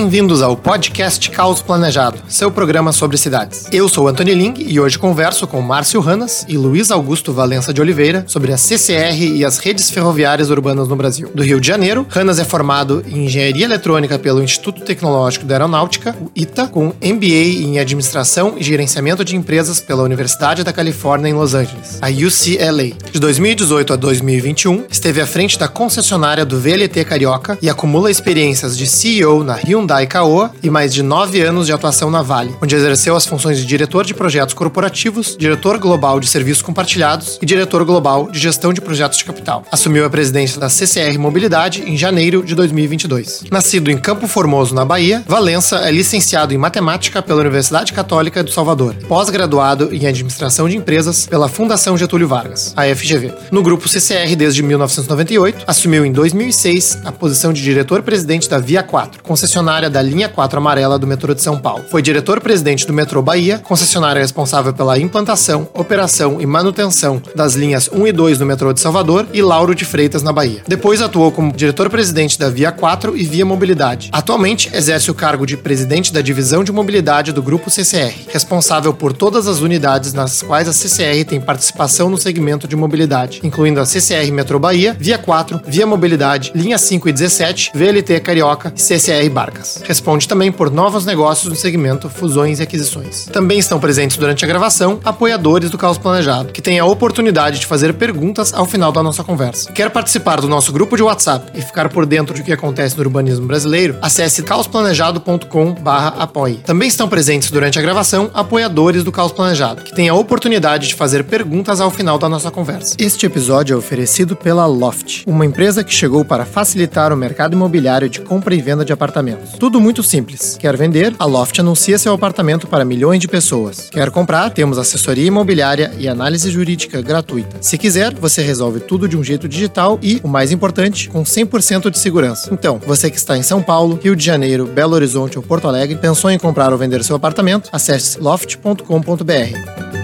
Bem-vindos ao podcast Caos Planejado, seu programa sobre cidades. Eu sou Antônio Ling e hoje converso com Márcio Ranas e Luiz Augusto Valença de Oliveira sobre a CCR e as redes ferroviárias urbanas no Brasil. Do Rio de Janeiro, Ranas é formado em Engenharia Eletrônica pelo Instituto Tecnológico da Aeronáutica, o ITA, com MBA em Administração e Gerenciamento de Empresas pela Universidade da Califórnia em Los Angeles, a UCLA. De 2018 a 2021, esteve à frente da concessionária do VLT Carioca e acumula experiências de CEO na Hyundai Caoa e mais de nove anos de atuação na Vale, onde exerceu as funções de diretor de projetos corporativos, diretor global de serviços compartilhados e diretor global de gestão de projetos de capital. Assumiu a presidência da CCR Mobilidade em janeiro de 2022. Nascido em Campo Formoso, na Bahia, Valença é licenciado em matemática pela Universidade Católica do Salvador, pós-graduado em administração de empresas pela Fundação Getúlio Vargas, a FGV. No grupo CCR desde 1998, assumiu em 2006 a posição de diretor-presidente da Via 4, concessionária da linha 4 amarela do metrô de São Paulo. Foi diretor-presidente do metrô Bahia, concessionária responsável pela implantação, operação e manutenção das linhas 1 e 2 do metrô de Salvador e Lauro de Freitas, na Bahia. Depois atuou como diretor-presidente da Via 4 e Via Mobilidade. Atualmente exerce o cargo de presidente da divisão de mobilidade do grupo CCR, responsável por todas as unidades nas quais a CCR tem participação no segmento de mobilidade, incluindo a CCR Metrô Bahia, Via 4, Via Mobilidade, Linha 5 e 17, VLT Carioca e CCR Barcas. Responde também por novos negócios no segmento fusões e aquisições. Também estão presentes durante a gravação apoiadores do Caos Planejado, que têm a oportunidade de fazer perguntas ao final da nossa conversa. Quer participar do nosso grupo de WhatsApp e ficar por dentro do que acontece no urbanismo brasileiro? Acesse caosplanejado.com/apoie. Também estão presentes durante a gravação apoiadores do Caos Planejado, que têm a oportunidade de fazer perguntas ao final da nossa conversa. Este episódio é oferecido pela Loft, uma empresa que chegou para facilitar o mercado imobiliário de compra e venda de apartamentos. Tudo muito simples. Quer vender? A Loft anuncia seu apartamento para milhões de pessoas. Quer comprar? Temos assessoria imobiliária e análise jurídica gratuita. Se quiser, você resolve tudo de um jeito digital e, o mais importante, com 100% de segurança. Então, você que está em São Paulo, Rio de Janeiro, Belo Horizonte ou Porto Alegre, pensou em comprar ou vender seu apartamento? Acesse loft.com.br.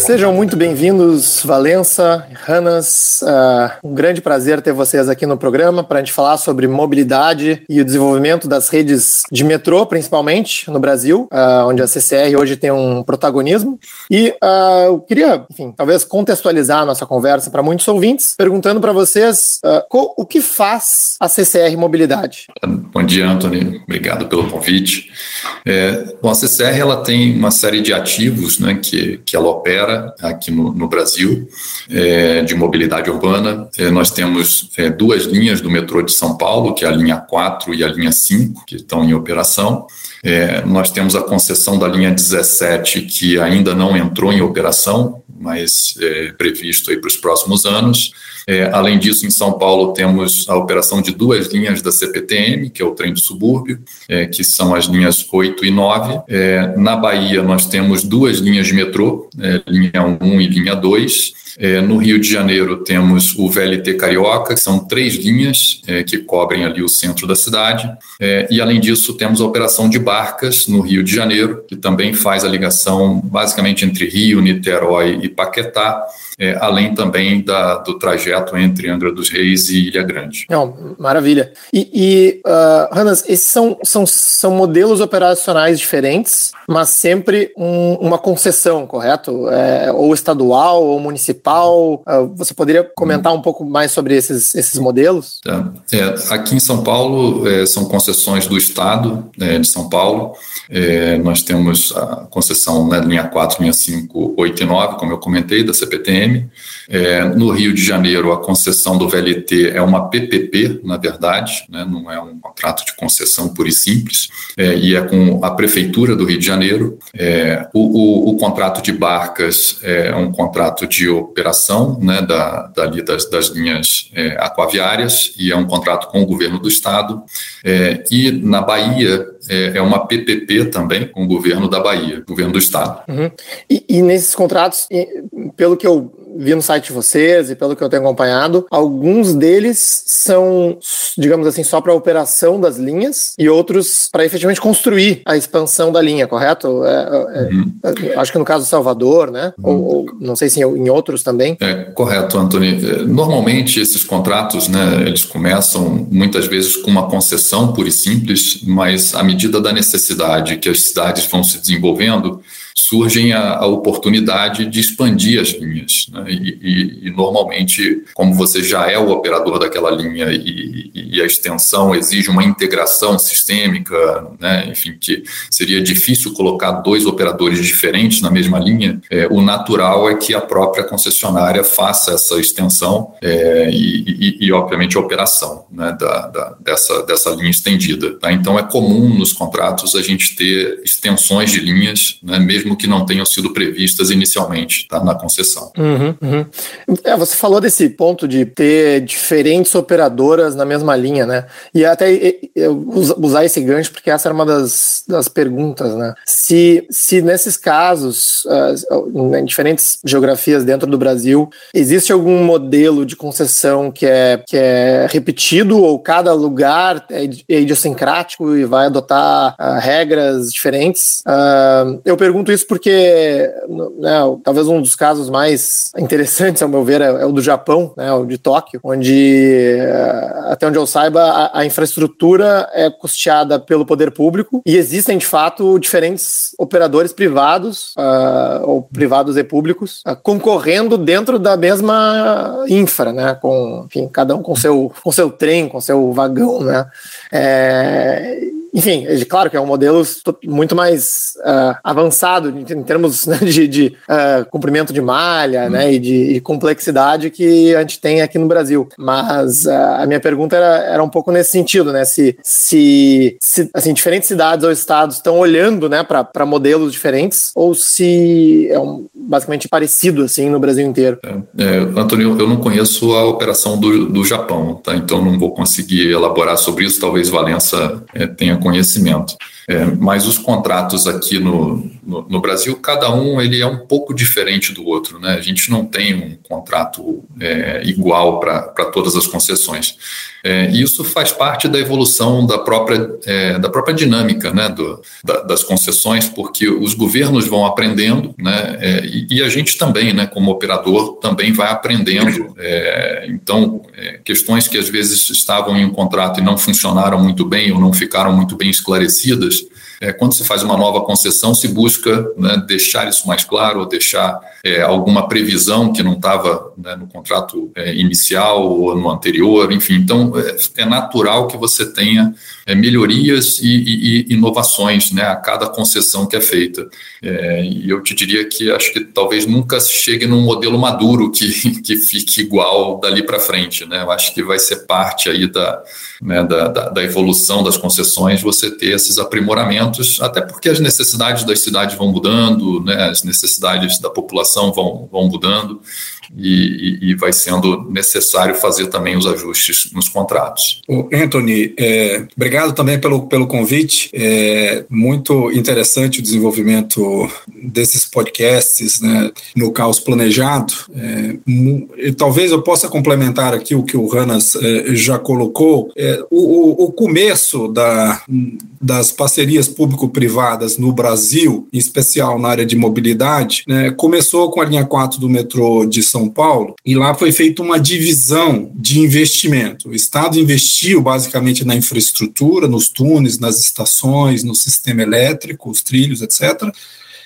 Sejam muito bem-vindos, Valença, Ranas. Uh, um grande prazer ter vocês aqui no programa para a gente falar sobre mobilidade e o desenvolvimento das redes de metrô, principalmente no Brasil, uh, onde a CCR hoje tem um protagonismo. E uh, eu queria, enfim, talvez contextualizar a nossa conversa para muitos ouvintes, perguntando para vocês o que faz a CCR Mobilidade. Bom dia, Anthony. Obrigado pelo convite. É, bom, a CCR ela tem uma série de ativos né, que, que ela opera aqui no, no Brasil é, de mobilidade urbana. É, nós temos é, duas linhas do metrô de São Paulo, que é a linha 4 e a linha 5, que estão em operação. É, nós temos a concessão da linha 17, que ainda não entrou em operação, mas é previsto para os próximos anos. É, além disso, em São Paulo, temos a operação de duas linhas da CPTM, que é o trem do subúrbio, é, que são as linhas 8 e 9. É, na Bahia, nós temos duas linhas de metrô, é, linha 1 e linha 2. É, no Rio de Janeiro temos o VLT Carioca, que são três linhas é, que cobrem ali o centro da cidade. É, e além disso, temos a operação de barcas no Rio de Janeiro, que também faz a ligação basicamente entre Rio, Niterói e Paquetá é, além também da, do trajeto entre Angra dos Reis e Ilha Grande. Não, maravilha. E, e uh, esses são, são, são modelos operacionais diferentes, mas sempre um, uma concessão, correto? É, ou estadual ou municipal. Uh, você poderia comentar um pouco mais sobre esses, esses modelos? É, é aqui em São Paulo é, são concessões do Estado é, de São Paulo. É, nós temos a concessão né, linha 4, linha 5, 8 e 9, como eu comentei, da CPTM é, no Rio de Janeiro, a concessão do VLT é uma PPP, na verdade, né, não é um contrato de concessão pura e simples, é, e é com a Prefeitura do Rio de Janeiro. O, o, o, contrato de barcas é um contrato de operação né, da, dali das, das linhas é, aquaviárias e é um contrato com o governo do Estado. É, e na Bahia, é, é uma PPP também com o governo da Bahia, governo do Estado. Uhum. E, e, nesses contratos, pelo que eu vi no site de vocês e pelo que eu tenho acompanhado, alguns deles são, digamos assim, só para operação das linhas e outros para efetivamente construir a expansão da linha, correto? É, é, uhum. É, acho que no caso do Salvador, né? Uhum. Ou, ou, não sei se em outros também. É correto, Anthony. É, normalmente esses contratos, né, eles começam muitas vezes com uma concessão pura e simples, mas à medida da necessidade que as cidades vão se desenvolvendo, surgem a, a oportunidade de expandir as linhas. Né? E, e, e, normalmente, como você já é o operador daquela linha e, e a extensão exige uma integração sistêmica, né? enfim, que seria difícil colocar dois operadores diferentes na mesma linha, é, o natural é que a própria concessionária faça essa extensão é, e, obviamente, a operação né? da, da, dessa, dessa linha estendida. Tá? Então, é comum nos contratos a gente ter extensões de linhas, né? mesmo que não tenham sido previstas inicialmente tá, na concessão. Uhum, uhum. É, você falou desse ponto de ter diferentes operadoras na mesma linha, né? E até usar esse gancho, porque essa era uma das, das perguntas, né? Se, se nesses casos, uh, em diferentes geografias dentro do Brasil, existe algum modelo de concessão que é, que é repetido ou cada lugar é, é idiosincrático e vai adotar uh, regras diferentes? Uh, eu pergunto isso isso porque né, talvez um dos casos mais interessantes, ao meu ver, é, é o do Japão, né, o de Tóquio, onde, eh, até onde eu saiba, a, a, infraestrutura é custeada pelo poder público e existem, de fato, diferentes operadores privados, uh, ou privados e públicos, uh, concorrendo dentro da mesma infra, né, com, enfim, cada um com seu, com seu trem, com seu vagão, né. É, enfim, é claro que é um modelo muito mais uh, avançado em, termos né, de, de uh, comprimento de malha hum. né, e de e complexidade que a gente tem aqui no Brasil. Mas uh, a minha pergunta era, era um pouco nesse sentido, né? Se, se, se assim, diferentes cidades ou estados estão olhando né, para modelos diferentes ou se é um, basicamente parecido assim no Brasil inteiro. É, é, Antônio, eu não conheço a operação do, do Japão, tá? então não vou conseguir elaborar sobre isso. Talvez Valença é, tenha conhecimento. É, mas os contratos aqui no, no, no, Brasil, cada um ele é um pouco diferente do outro. Né? A gente não tem um contrato é, igual para todas as concessões. É, isso faz parte da evolução da própria, é, da própria dinâmica né, do, da, das concessões, porque os governos vão aprendendo, né, é, e, e, a gente também, né, como operador, também vai aprendendo. É, então, é, questões que às vezes estavam em um contrato e não funcionaram muito bem ou não ficaram muito bem esclarecidas, plus. É, quando se faz uma nova concessão, se busca né, deixar isso mais claro, ou deixar é, alguma previsão que não estava né, no contrato é, inicial ou no anterior, enfim. Então, é, é natural que você tenha é, melhorias e, e, e, inovações né, a cada concessão que é feita. É, e eu te diria que acho que talvez nunca chegue num modelo maduro que, que fique igual dali para frente. Né? Eu acho que vai ser parte aí da, né, da, da, da evolução das concessões você ter esses aprimoramentos até porque as necessidades das cidades vão mudando, né, as necessidades da população vão, vão mudando e, e, vai sendo necessário fazer também os ajustes nos contratos. O Anthony, é, obrigado também pelo, pelo convite. É muito interessante o desenvolvimento desses podcasts né, no caos planejado. É, talvez eu possa complementar aqui o que o Ranas é, já colocou. É, o, o, começo da, das parcerias público-privadas no Brasil, em especial na área de mobilidade, né, começou com a linha 4 do metrô de São Paulo, e lá foi feita uma divisão de investimento. O Estado investiu basicamente na infraestrutura, nos túneis, nas estações, no sistema elétrico, os trilhos, etc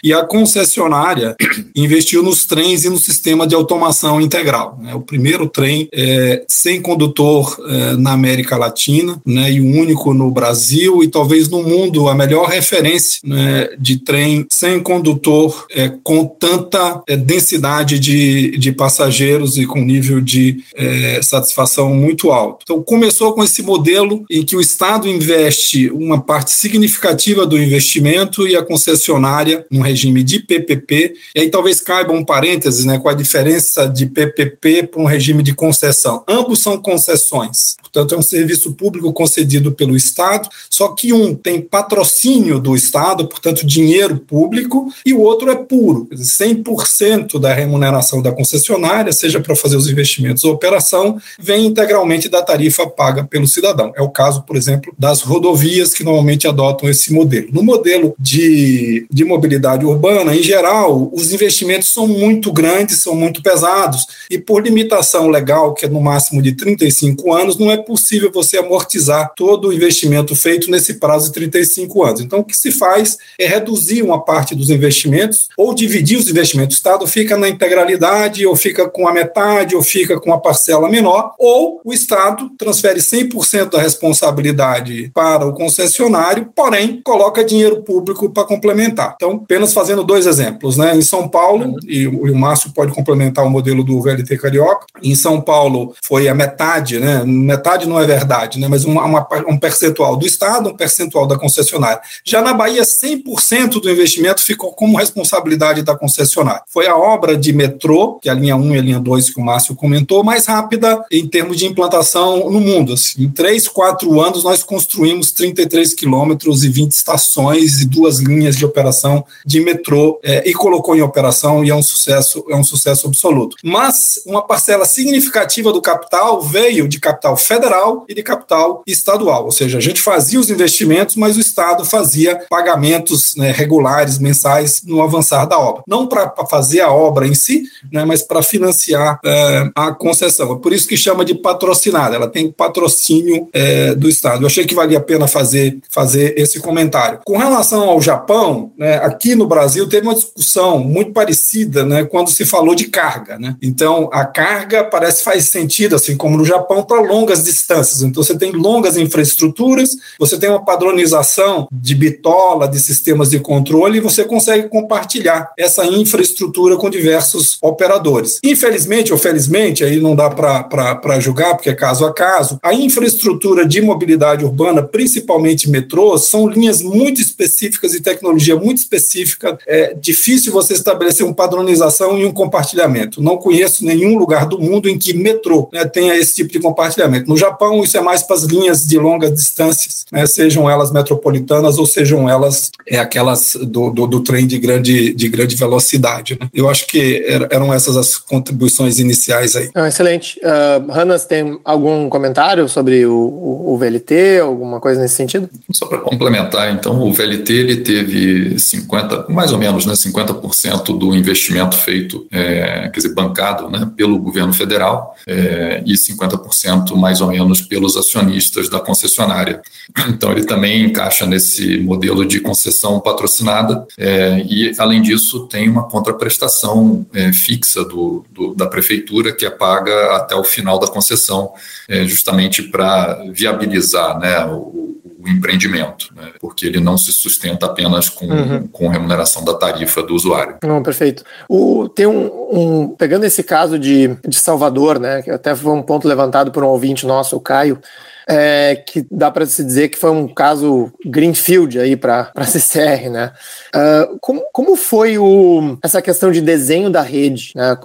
e a concessionária investiu nos trens e no sistema de automação integral. Né? O primeiro trem é, sem condutor é, na América Latina né? e o único no Brasil e talvez no mundo a melhor referência né? de trem sem condutor é, com tanta é, densidade de, de passageiros e com nível de é, satisfação muito alto. Então começou com esse modelo em que o Estado investe uma parte significativa do investimento e a concessionária, num regime de PPP, e aí talvez caiba um parênteses, né, com a diferença de PPP para um regime de concessão. Ambos são concessões. Portanto, é um serviço público concedido pelo Estado, só que um tem patrocínio do Estado, portanto, dinheiro público, e o outro é puro, 100% da remuneração da concessionária, seja para fazer os investimentos ou operação, vem integralmente da tarifa paga pelo cidadão. É o caso, por exemplo, das rodovias que normalmente adotam esse modelo. No modelo de, de mobilidade urbana, em geral, os investimentos são muito grandes, são muito pesados, e por limitação legal, que é no máximo de 35 anos, não é possível você amortizar todo o investimento feito nesse prazo de 35 anos. Então, o que se faz é reduzir uma parte dos investimentos ou dividir os investimentos. O Estado fica na integralidade, ou fica com a metade, ou fica com a parcela menor, ou o Estado transfere 100% da responsabilidade para o concessionário, porém coloca dinheiro público para complementar. Então, apenas fazendo dois exemplos, né? Em São Paulo, uhum. e o Márcio pode complementar o modelo do VLT Carioca, em São Paulo foi a metade, né? Metade não é verdade, né? Mas uma, uma, um percentual do Estado, um percentual da concessionária. Já na Bahia, 100% do investimento ficou como responsabilidade da concessionária. Foi a obra de metrô, que é a linha 1 e a linha 2 que o Márcio comentou, mais rápida em termos de implantação no mundo. Assim, em 3, 4 anos, nós construímos 33 quilômetros e 20 estações e duas linhas de operação de metrô é, e colocou em operação e é um sucesso, é um sucesso absoluto. Mas uma parcela significativa do capital veio de capital federal e de capital estadual, ou seja, a gente fazia os investimentos, mas o Estado fazia pagamentos né, regulares, mensais, no avançar da obra. Não para fazer a obra em si, né, mas para financiar é, a concessão. É por isso que chama de patrocinada, ela tem patrocínio é, do Estado. Eu achei que valia a pena fazer, fazer esse comentário. Com relação ao Japão, né, aqui no Brasil teve uma discussão muito parecida né, quando se falou de carga. Né? Então, a carga parece faz sentido, assim como no Japão, para longas distâncias. Então, você tem longas infraestruturas, você tem uma padronização de bitola, de sistemas de controle, e você consegue compartilhar essa infraestrutura com diversos operadores. Infelizmente ou felizmente, aí não dá para julgar, porque é caso a caso, a infraestrutura de mobilidade urbana, principalmente metrôs, são linhas muito específicas e tecnologia muito específica. É difícil você estabelecer uma padronização e um compartilhamento. Não conheço nenhum lugar do mundo em que metrô né, tenha esse tipo de compartilhamento. No Japão, isso é mais para as linhas de longas distâncias, né, sejam elas metropolitanas ou sejam elas é, aquelas do, do, do, trem de grande, de grande velocidade. Né. Eu acho que eram essas as contribuições iniciais aí. Ah, excelente. Uh, Hannas, tem algum comentário sobre o, o, o VLT, alguma coisa nesse sentido? Só para complementar, então, o VLT ele teve 50, mais ou menos, né, 50% do investimento feito, é, quer dizer, bancado né, pelo governo federal é, e 50% mais ou menos pelos acionistas da concessionária. Então, ele também encaixa nesse modelo de concessão patrocinada é, e, além disso, tem uma contraprestação é, fixa do, do, da prefeitura que é paga até o final da concessão, é, justamente para viabilizar né, o, o empreendimento, né? porque ele não se sustenta apenas com, uhum. com remuneração da tarifa do usuário. Não, perfeito. O, tem um, um, pegando esse caso de, de Salvador, né, que até foi um ponto levantado por um ouvinte nosso, o Caio, é, que dá para se dizer que foi um caso greenfield aí para a CCR, né? Uh, como, como foi o, essa questão de desenho da rede? Né?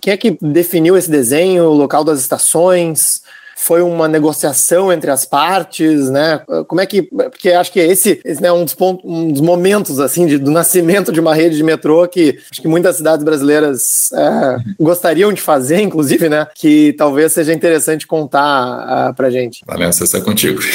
Quem é que definiu esse desenho, o local das estações? Foi uma negociação entre as partes, né? Como é que. Porque acho que esse, esse é né, um, dos pontos, um dos momentos assim de, do nascimento de uma rede de metrô que acho que muitas cidades brasileiras é, gostariam de fazer, inclusive, né? Que talvez seja interessante contar uh, pra gente. Valença, essa é contigo.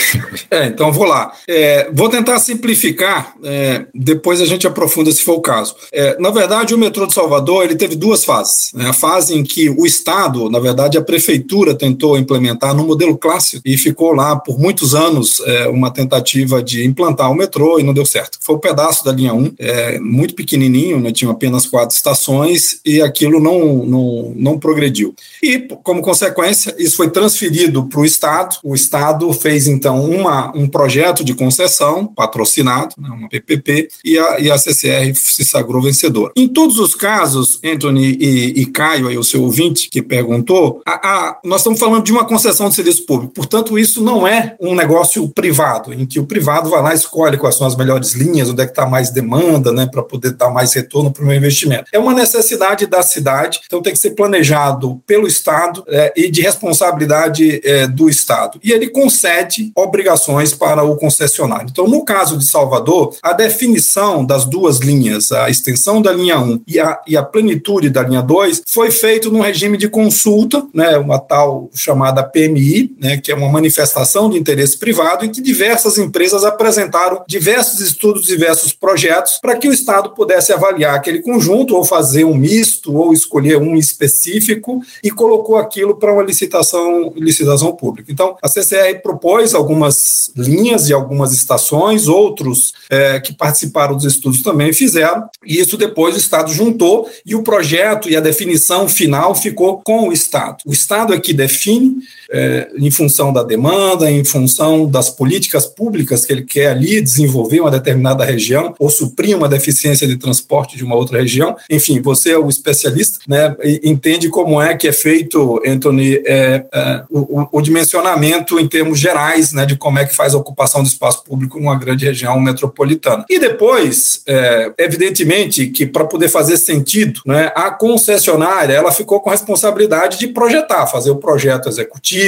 É, então vou lá. É, vou tentar simplificar, é, depois a gente aprofunda se for o caso. É, na verdade, o metrô de Salvador ele teve duas fases. Né? A fase em que o Estado, na verdade, a prefeitura tentou implementar no modelo clássico e ficou lá por muitos anos é, uma tentativa de implantar o metrô e não deu certo. Foi um pedaço da linha 1, é, muito pequenininho, né, tinha apenas quatro estações e aquilo não, não, não progrediu. E, como consequência, isso foi transferido para o Estado. O Estado fez, então, uma, um projeto de concessão patrocinado, né, uma PPP, e a, e a CCR se sagrou vencedora. Em todos os casos, Anthony e, e Caio, aí, o seu ouvinte que perguntou, a, a, nós estamos falando de uma concessão prestação de serviço público. Portanto, isso não é um negócio privado, em que o privado vai lá e escolhe quais são as melhores linhas, onde é que está mais demanda, né, para poder dar mais retorno para o meu investimento. É uma necessidade da cidade, então tem que ser planejado pelo Estado é, e de responsabilidade é, do Estado. E ele concede obrigações para o concessionário. Então, no caso de Salvador, a definição das duas linhas, a extensão da linha 1 e a, e a plenitude da linha 2, foi feito num regime de consulta, né, uma tal chamada PMI, né, que é uma manifestação de interesse privado, em que diversas empresas apresentaram diversos estudos, diversos projetos, para que o Estado pudesse avaliar aquele conjunto, ou fazer um misto, ou escolher um específico, e colocou aquilo para uma licitação, licitação pública. Então, a CCR propôs algumas linhas e algumas estações, outros é, que participaram dos estudos também fizeram, e isso depois o Estado juntou, e o projeto e a definição final ficou com o Estado. O Estado é que define é, em função da demanda, em função das políticas públicas que ele quer ali desenvolver uma determinada região ou suprir uma deficiência de transporte de uma outra região. Enfim, você é o especialista, né, entende como é que é feito, Anthony, é, é, o, o, dimensionamento em termos gerais, né, de como é que faz a ocupação do espaço público numa grande região metropolitana. E depois, é, evidentemente, que para poder fazer sentido, né, a concessionária ela ficou com a responsabilidade de projetar, fazer o projeto executivo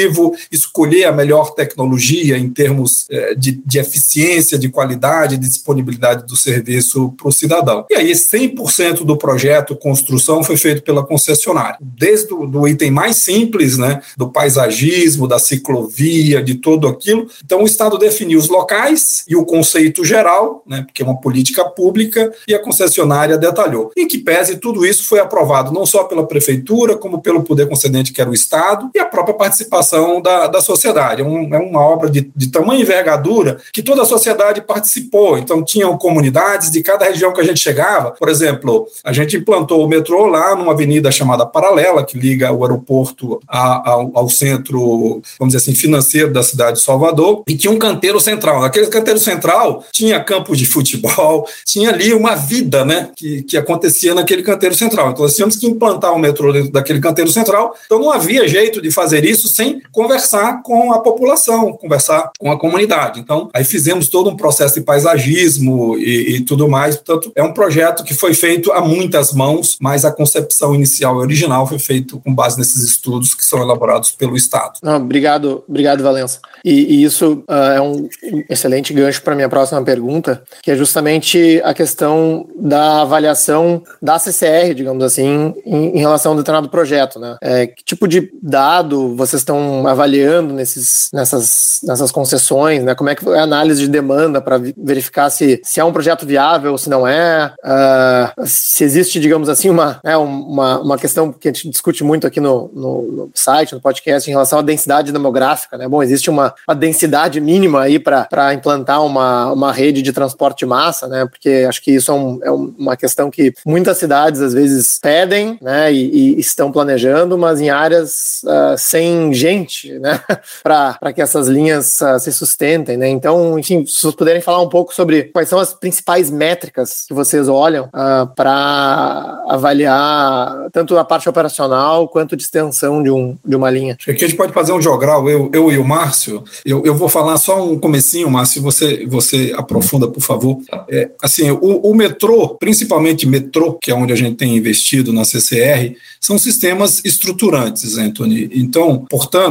escolher a melhor tecnologia em termos é, de, de, eficiência, de qualidade, de disponibilidade do serviço para o cidadão. E aí, 100% do projeto construção foi feito pela concessionária, desde o do item mais simples, né, do paisagismo, da ciclovia, de tudo aquilo. Então, o Estado definiu os locais e o conceito geral, né, porque é uma política pública, e a concessionária detalhou. Em que pese, tudo isso foi aprovado não só pela prefeitura, como pelo poder concedente, que era o Estado, e a própria participação da, da sociedade. É, um, é uma obra de, de tamanha envergadura que toda a sociedade participou. Então, tinham comunidades de cada região que a gente chegava. Por exemplo, a gente implantou o metrô lá numa avenida chamada Paralela, que liga o aeroporto a, ao, ao, centro, vamos dizer assim, financeiro da cidade de Salvador, e tinha um canteiro central. Naquele canteiro central tinha campos de futebol, tinha ali uma vida né, que, que acontecia naquele canteiro central. Então, nós tínhamos que implantar o metrô dentro daquele canteiro central. Então, não havia jeito de fazer isso sem conversar com a população, conversar com a comunidade. Então, aí fizemos todo um processo de paisagismo e, e tudo mais. Portanto, é um projeto que foi feito a muitas mãos, mas a concepção inicial e original foi feito com base nesses estudos que são elaborados pelo Estado. Não, obrigado, obrigado, Valença. E, e isso uh, é um excelente gancho para a minha próxima pergunta, que é justamente a questão da avaliação da CCR, digamos assim, em, em relação a um determinado projeto. Né? É, que tipo de dado vocês estão avaliando nesses, nessas, nessas concessões, né? Como é que é a análise de demanda para verificar se, se é um projeto viável ou se não é, uh, se existe, digamos assim, uma, né, uma, uma questão que a gente discute muito aqui no, no, no, site, no podcast, em relação à densidade demográfica, né? Bom, existe uma, uma densidade mínima aí para implantar uma, uma rede de transporte de massa, né? Porque acho que isso é, um, é uma questão que muitas cidades às vezes pedem, né? E, e estão planejando, mas em áreas uh, sem gente urgente, né, para que essas linhas uh, se sustentem, né? Então, enfim, se vocês puderem falar um pouco sobre quais são as principais métricas que vocês olham uh, ah, para avaliar tanto a parte operacional quanto de extensão de, um, de uma linha. Aqui a gente pode fazer um jogral, eu, eu e o Márcio. Eu, eu vou falar só um comecinho, Márcio, você, você aprofunda, por favor. É, assim, o, o metrô, principalmente metrô, que é onde a gente tem investido na CCR, são sistemas estruturantes, Anthony. Então, portanto,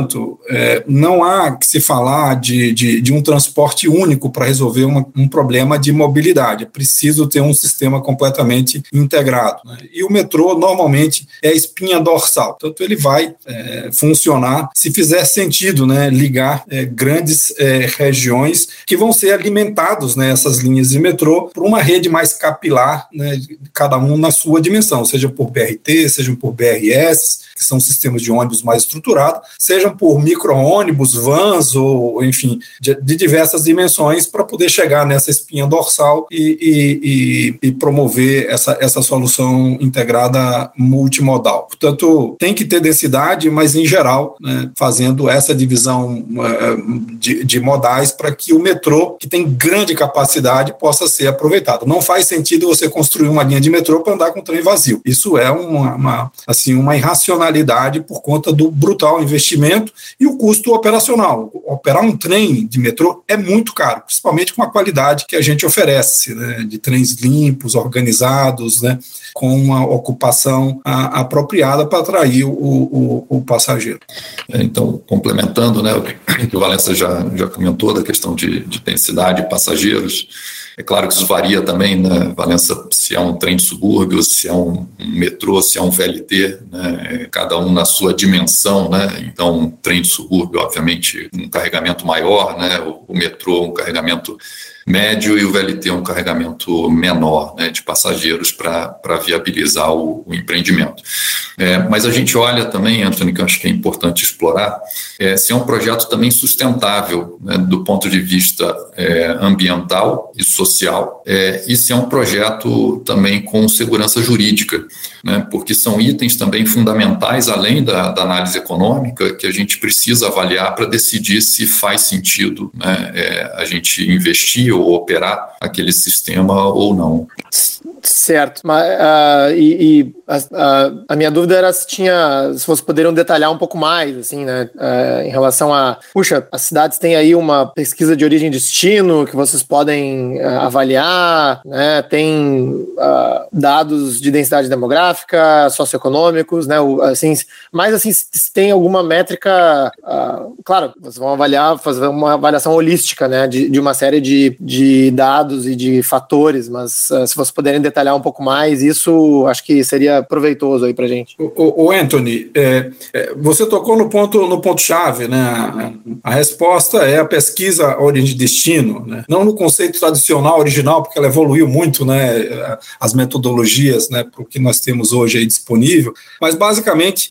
é, não há que se falar de, de, de um transporte único para resolver uma, um problema de mobilidade. É preciso ter um sistema completamente integrado. Né? E o metrô, normalmente, é a espinha dorsal. Portanto, ele vai é, funcionar se fizer sentido né, ligar é, grandes é, regiões que vão ser alimentados né, linhas de metrô por uma rede mais capilar, né, cada um na sua dimensão, seja por BRT, seja por BR BRS, que são sistemas de ônibus mais estruturados, sejam por micro-ônibus, vans, ou enfim, de, de diversas dimensões, para poder chegar nessa espinha dorsal e, e, e, e, promover essa, essa solução integrada multimodal. Portanto, tem que ter densidade, mas em geral, né, fazendo essa divisão uh, de, de modais para que o metrô, que tem grande capacidade, possa ser aproveitado. Não faz sentido você construir uma linha de metrô para andar com trem vazio. Isso é uma, uma assim, uma irracionalidade por conta do brutal investimento e o custo operacional. Operar um trem de metrô é muito caro, principalmente com a qualidade que a gente oferece, né, de trens limpos, organizados, né, com uma ocupação a, apropriada para atrair o, o, o passageiro. É, então, complementando, né, o que o Valença já, já comentou da questão de, de densidade de passageiros, é claro que isso varia também, né, Valença, se é um trem de subúrbio, se é um, metrô, se é um VLT, né, cada um na sua dimensão, né, então um trem de subúrbio, obviamente, um carregamento maior, né, o metrô, um carregamento médio e o VLT é um carregamento menor né, de passageiros para viabilizar o, o empreendimento. É, mas a gente olha também, Anthony, que eu acho que é importante explorar, é, se é um projeto também sustentável né, do ponto de vista é, ambiental e social, é, e se é um projeto também com segurança jurídica, né, porque são itens também fundamentais, além da, da análise econômica, que a gente precisa avaliar para decidir se faz sentido né, é, a gente investir operar aquele sistema ou não. Certo, mas uh, e, e a, minha dúvida era se tinha, se vocês poderiam detalhar um pouco mais, assim, né, uh, em relação a, puxa, as cidades têm aí uma pesquisa de origem e destino que vocês podem uh, avaliar, né, tem dados de densidade demográfica, socioeconômicos, né, assim, mas assim, se tem alguma métrica, claro, vocês vão avaliar, fazer uma avaliação holística, né, de, de uma série de, de dados e de fatores, mas se vocês puderem detalhar um pouco mais, isso acho que seria proveitoso aí para gente. O, o Anthony, é, é, você tocou no ponto no ponto chave, né? A, resposta é a pesquisa origem de destino, né? Não no conceito tradicional original, porque ela evoluiu muito, né? As metodologias, né? Para o que nós temos hoje aí disponível, mas basicamente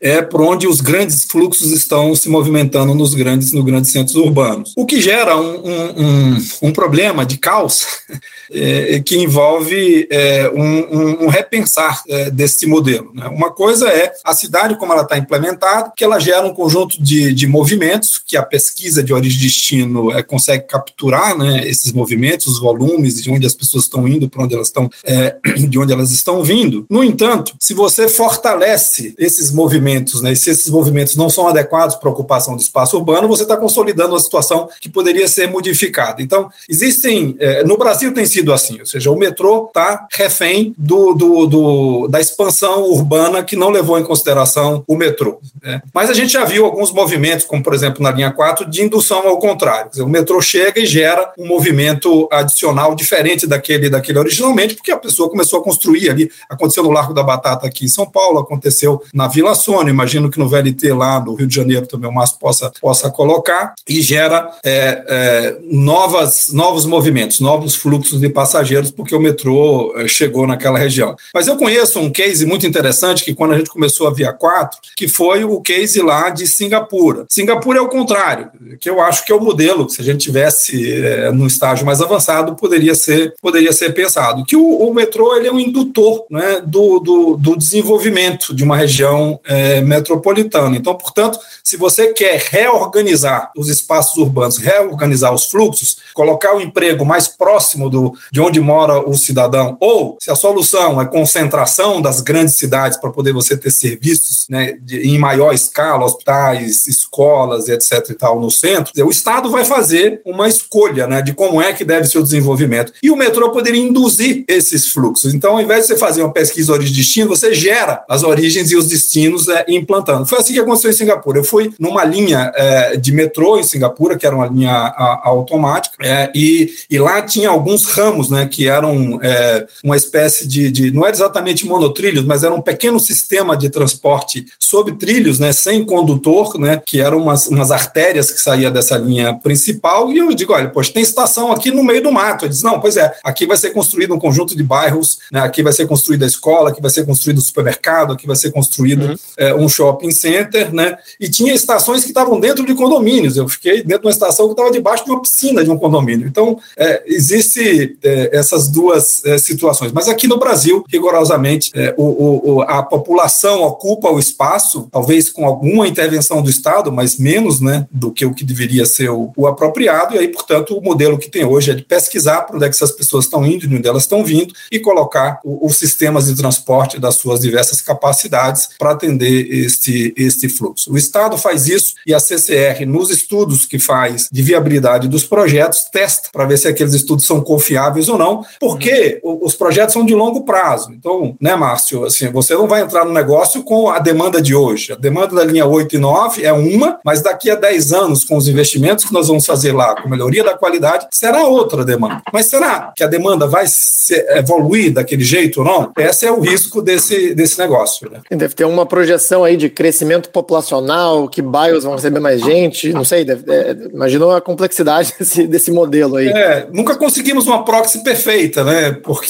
é por onde os grandes fluxos estão se movimentando nos grandes no grandes centros urbanos, o que gera um, um, um, um problema de caos é, que envolve é, um, um, repensar é, desse modelo. Né? Uma coisa é a cidade como ela está implementada, que ela gera um conjunto de, de movimentos que a pesquisa de origem e destino é, consegue capturar, né, esses movimentos, os volumes, de onde as pessoas estão indo, para onde elas estão, é, de onde elas estão vindo. No entanto, se você fortalece esses movimentos, né, e se esses movimentos não são adequados para a ocupação do espaço urbano, você está consolidando uma situação que poderia ser modificada. Então, existem, é, no Brasil tem sido assim, ou seja, o metrô está refém do, do, do, da expansão urbana que não levou em consideração o metrô. Né? Mas a gente já viu alguns movimentos, como por exemplo na linha 4, de indução ao contrário. Dizer, o metrô chega e gera um movimento adicional diferente daquele, daquele originalmente, porque a pessoa começou a construir ali. Aconteceu no Largo da Batata aqui em São Paulo, aconteceu na Vila Sônia, imagino que no VLT lá no Rio de Janeiro também o Márcio possa, possa colocar, e gera é, é, novas, novos movimentos, novos fluxos de passageiros, porque o metrô eh, chegou naquela região. Mas eu conheço um case muito interessante que quando a gente começou a Via 4, que foi o case lá de Singapura. Singapura é o contrário, que eu acho que é o modelo, se a gente tivesse é, num estágio mais avançado, poderia ser, poderia ser pensado. Que o, o metrô ele é um indutor né, do, do, do desenvolvimento de uma região é, metropolitana. Então, portanto, se você quer reorganizar os espaços urbanos, reorganizar os fluxos, colocar o emprego mais próximo do, de onde mora o cidadão, ou se a solução é concentração das grandes cidades para poder você ter serviços né, de, em maior escala, hospitais, escolas, etc. e tal, no centro, o Estado vai fazer uma escolha né, de como é que deve ser o desenvolvimento. E o metrô poderia induzir esses fluxos. Então, ao invés de você fazer uma pesquisa origem-destino, você gera as origens e os destinos é, implantando. Foi assim que aconteceu em Singapura. Eu fui numa linha é, de metrô em Singapura, que era uma linha a, a automática, é, e, e lá tinha alguns ramos, né, que eram é, uma espécie de, de, não era exatamente monotrilhos, mas era um pequeno sistema de transporte sobre trilhos, né, sem condutor, né, que eram umas, umas artérias que saía dessa linha principal, e eu digo, olha, poxa, tem estação aqui no meio do mato. Ele diz, não, pois é, aqui vai ser construído um conjunto de bairros, né, aqui vai ser construída a escola, aqui vai ser construído o supermercado, aqui vai ser construído uhum. é, um shopping center, né, e tinha estações que estavam dentro de condomínios. Eu fiquei dentro de uma estação que estava debaixo de uma piscina de um condomínio. Então, é, existe é, essas duas é, situações. Mas aqui no Brasil, rigorosamente, é, o, o, a população ocupa o espaço, talvez com alguma intervenção do Estado, mas menos né, do que o que deveria ser o, o apropriado, e aí, portanto, o modelo que tem hoje é de pesquisar para onde é que essas pessoas estão indo, de onde elas estão vindo, e colocar os sistemas de transporte das suas diversas capacidades para atender este, este fluxo. O Estado faz isso e a CCR, nos estudos que faz de viabilidade dos projetos, testa para ver se aqueles estudos são confiáveis ou não, porque uhum. Os projetos são de longo prazo. Então, né, Márcio, assim, você não vai entrar no negócio com a demanda de hoje. A demanda da linha 8 e 9 é uma, mas daqui a 10 anos, com os investimentos que nós vamos fazer lá, com melhoria da qualidade, será outra demanda. Mas será que a demanda vai evoluir daquele jeito ou não? Esse é o risco desse, desse negócio. Né? Deve ter uma projeção aí de crescimento populacional, que bairros vão receber mais gente, não sei, deve, é, imaginou a complexidade desse, desse modelo aí. É, nunca conseguimos uma proxy perfeita, né? Porque,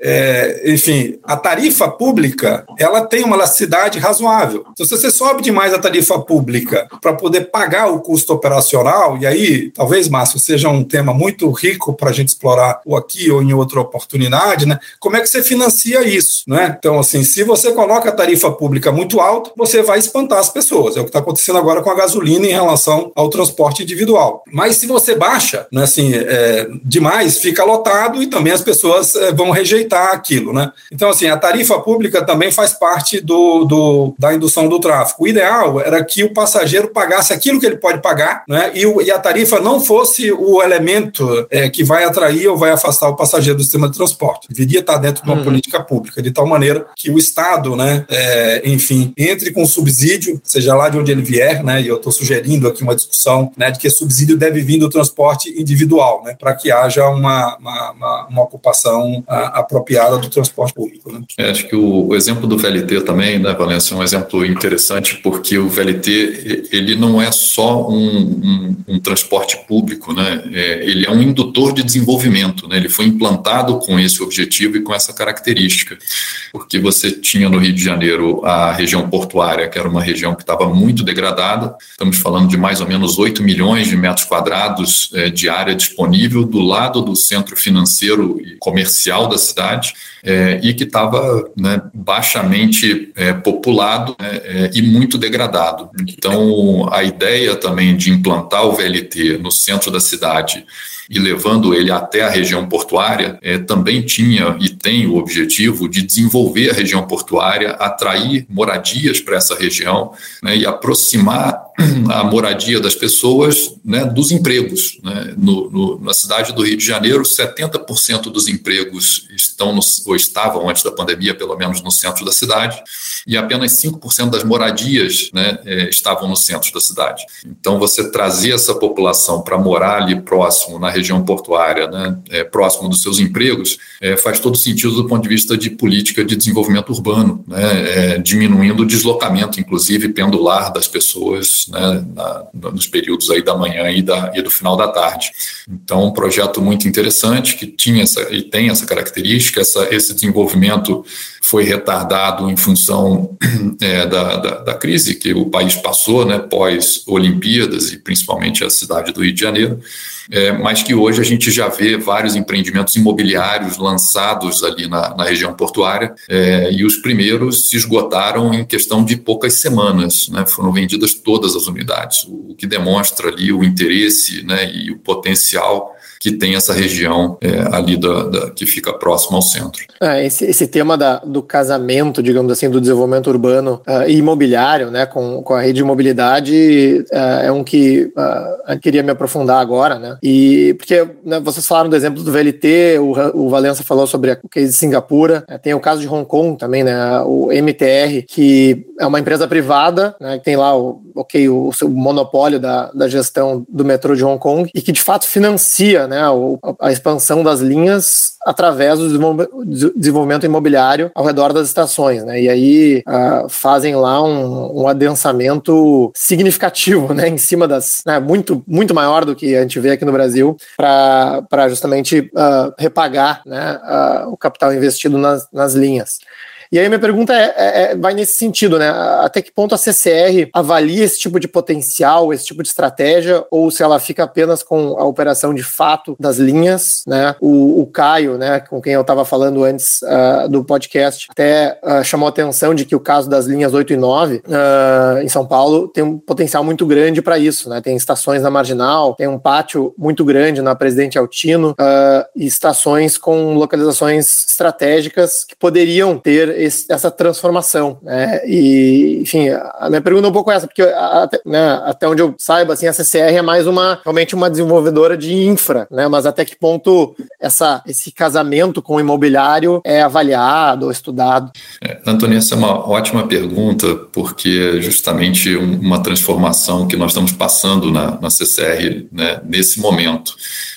é, enfim, a tarifa pública, ela tem uma elasticidade razoável. Então, se você sobe demais a tarifa pública para poder pagar o custo operacional, e aí, talvez, Márcio, seja um tema muito rico para a gente explorar ou aqui ou em outra oportunidade, né? Como é que você financia isso, né? Então, assim, se você coloca a tarifa pública muito alta, você vai espantar as pessoas. É o que está acontecendo agora com a gasolina em relação ao transporte individual. Mas se você baixa, né, assim, é, demais, fica lotado e também as pessoas é, vão rejeitar aquilo, né? Então, assim, a tarifa pública também faz parte do, do, da indução do tráfego. O ideal era que o passageiro pagasse aquilo que ele pode pagar, né? E, o, e a tarifa não fosse o elemento é, que vai atrair ou vai afastar o passageiro do sistema de transporte. Deveria estar dentro de uma uhum. política pública, de tal maneira que o Estado, né, é, enfim, entre com subsídio, seja lá de onde ele vier, né? E eu estou sugerindo aqui uma discussão, né, de que subsídio deve vir do transporte individual, né? Para que haja uma, uma, uma, uma ocupação a, apropriada do transporte público. Né? É, acho que o, o, exemplo do VLT também, né, Valência, é um exemplo interessante porque o VLT ele não é só um, um, um transporte público, né? É, ele é um indutor de desenvolvimento, né? Ele foi implantado com esse objetivo e com essa característica, porque você tinha no Rio de Janeiro a região portuária, que era uma região que estava muito degradada. Estamos falando de mais ou menos 8 milhões de metros quadrados é, de área disponível do lado do centro financeiro e comercial da cidade é, e que estava né, baixamente é, populado né, é, e muito degradado. Então, a ideia também de implantar o VLT no centro da cidade e levando ele até a região portuária, é, também tinha e tem o objetivo de desenvolver a região portuária, atrair moradias para essa região né, e aproximar a moradia das pessoas né, dos empregos. Né? No, no, na cidade do Rio de Janeiro, 70% dos empregos estão no, ou estavam antes da pandemia, pelo menos no centro da cidade, e apenas 5% das moradias né, é, estavam no centro da cidade. Então, você trazer essa população para morar ali próximo, na região portuária, né, é, próximo dos seus empregos, é, faz todo sentido do ponto de vista de política de desenvolvimento urbano, né, é, diminuindo o deslocamento, inclusive pendular das pessoas né, na, nos períodos aí da manhã e, da, e do final da tarde. Então, um projeto muito interessante que tinha essa, e tem essa característica, essa, esse desenvolvimento foi retardado em função é, da, da, da, crise que o país passou, né, pós-Olimpíadas e principalmente a cidade do Rio de Janeiro é, mas que hoje a gente já vê vários empreendimentos imobiliários lançados ali na, na região portuária, é, e os primeiros se esgotaram em questão de poucas semanas, né, foram vendidas todas as unidades, o, o que demonstra ali o interesse né, e o potencial que tem essa região é, ali da, da, que fica próximo ao centro. É, esse, esse tema da, do casamento, digamos assim, do desenvolvimento urbano uh, e imobiliário, né, com, com a rede de mobilidade, uh, é um que uh, queria me aprofundar agora, né, e porque né, vocês falaram do exemplo do VLT, o, o Valença falou sobre o case de Singapura, né, tem o caso de Hong Kong também, né, o MTR, que é uma empresa privada, né, que tem lá o, okay, o, o monopólio da, da gestão do metrô de Hong Kong e que de fato financia, né, a expansão das linhas através do desenvolvimento imobiliário ao redor das estações, né? E aí uh, fazem lá um, um, adensamento significativo, né, em cima das, né, muito muito maior do que a gente vê aqui no Brasil, para justamente uh, repagar, né, uh, o capital investido nas, nas linhas. E aí minha pergunta é, é, é, vai nesse sentido, né? Até que ponto a CCR avalia esse tipo de potencial, esse tipo de estratégia, ou se ela fica apenas com a operação de fato das linhas, né? O, o Caio, né, com quem eu estava falando antes uh, do podcast, até uh, chamou a atenção de que o caso das linhas 8 e 9 uh, em São Paulo tem um potencial muito grande para isso, né? Tem estações na Marginal, tem um pátio muito grande na Presidente Altino e estações com localizações estratégicas que poderiam ter esse, essa transformação, né? E, enfim, a minha pergunta é um pouco essa, porque até, né, até onde eu saiba, assim, a CCR é mais uma, realmente uma desenvolvedora de infra, né? Mas até que ponto essa, esse casamento com o imobiliário é avaliado ou estudado? É, Antônio, essa é uma ótima pergunta, porque é justamente uma transformação que nós estamos passando na, na CCR né, nesse momento.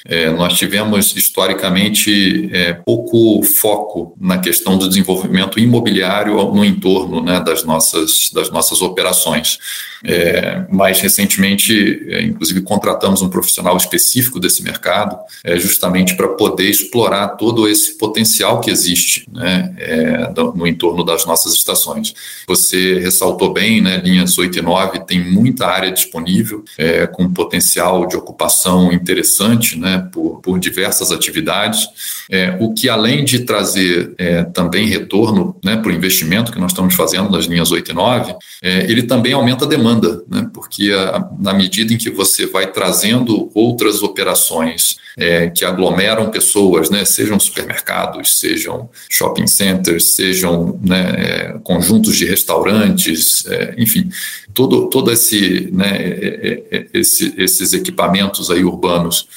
É, nós tivemos historicamente é, pouco foco na questão do desenvolvimento imobiliário no entorno né, das, nossas, das nossas operações. É, mais recentemente, é, inclusive, contratamos um profissional específico desse mercado, é, justamente para poder explorar todo esse potencial que existe né, é, no entorno das nossas estações. Você ressaltou bem, né, linhas 8 e 9 tem muita área disponível, com potencial de ocupação interessante por, por diversas atividades, é, o que além de trazer também retorno né, para o investimento que nós estamos fazendo nas linhas 8 e 9, ele também aumenta a demanda né? porque a, na medida em que você vai trazendo outras operações é, que aglomeram pessoas, né? sejam supermercados, sejam shopping centers, sejam né, é, conjuntos de restaurantes, é, enfim, todo, todo esse, né, é, é, esse, esses equipamentos aí urbanos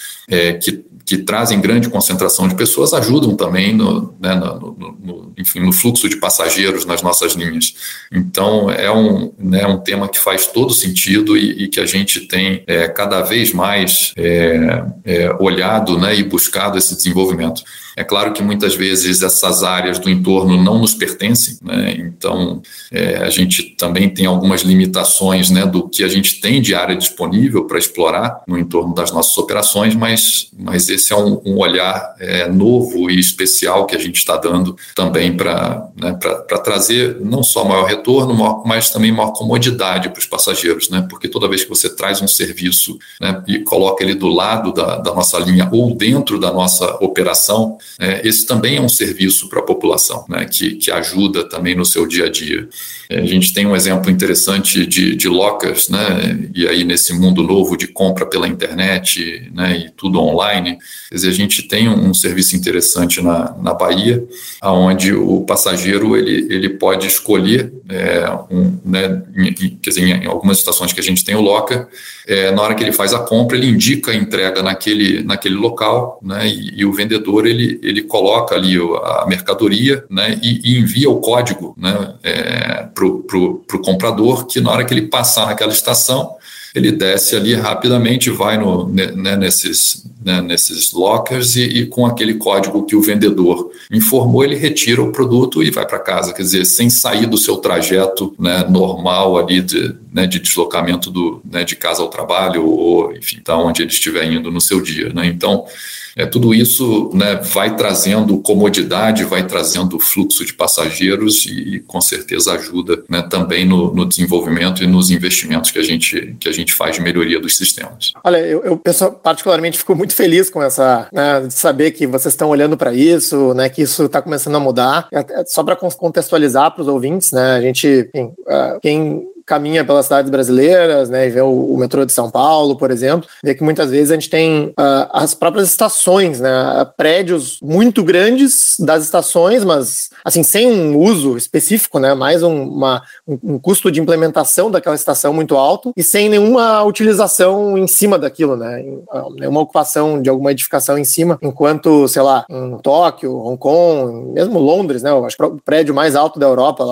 que que trazem grande concentração de pessoas ajudam também no, né, no, no, enfim, no fluxo de passageiros nas nossas linhas. Então, é um, né, um tema que faz todo sentido e, e que a gente tem é, cada vez mais é, é, olhado né, e buscado esse desenvolvimento. É claro que muitas vezes essas áreas do entorno não nos pertencem, né? então é, a gente também tem algumas limitações né, do que a gente tem de área disponível para explorar no entorno das nossas operações, mas, mas esse é um, um olhar é, novo e especial que a gente está dando também para né, trazer não só maior retorno, mas também maior comodidade para os passageiros, né? porque toda vez que você traz um serviço né, e coloca ele do lado da, da nossa linha ou dentro da nossa operação, é, esse também é um serviço para a população, né, que, que ajuda também no seu dia a dia. É, a gente tem um exemplo interessante de, de lockers, né, e aí nesse mundo novo de compra pela internet né, e tudo online, quer dizer, a gente tem um, serviço interessante na, na Bahia, onde o passageiro ele, ele pode escolher, é, um, né, em, quer dizer, em algumas estações que a gente tem o locker, é, na hora que ele faz a compra, ele indica a entrega naquele, naquele local, né, e, e o vendedor ele, ele coloca ali a mercadoria né, e, e envia o código né, é, para o comprador, que na hora que ele passar naquela estação, ele desce ali rapidamente, vai no, né, nesses, né, nesses lockers e, e, com aquele código que o vendedor informou, ele retira o produto e vai para casa, quer dizer, sem sair do seu trajeto né, normal ali de, né, de deslocamento do, né, de casa ao trabalho ou, enfim, da onde ele estiver indo no seu dia. Né? Então, é, tudo isso né, vai trazendo comodidade, vai trazendo fluxo de passageiros e, com certeza ajuda né, também no, no, desenvolvimento e nos investimentos que a gente, que a gente faz de melhoria dos sistemas. Olha, eu, eu particularmente fico muito feliz com essa, né, de saber que vocês estão olhando para isso, né, que isso está começando a mudar. Só para contextualizar para os ouvintes, né, a gente, enfim, uh, quem caminha pelas cidades brasileiras, né, e vê o, o, metrô de São Paulo, por exemplo, vê que muitas vezes a gente tem uh, as próprias estações, né, prédios muito grandes das estações, mas assim sem um uso específico, né, mais um, uma, um, um custo de implementação daquela estação muito alto e sem nenhuma utilização em cima daquilo, né, ah, nenhuma ocupação de alguma edificação em cima, enquanto, sei lá, em Tóquio, Hong Kong, mesmo Londres, né, eu acho que o prédio mais alto da Europa,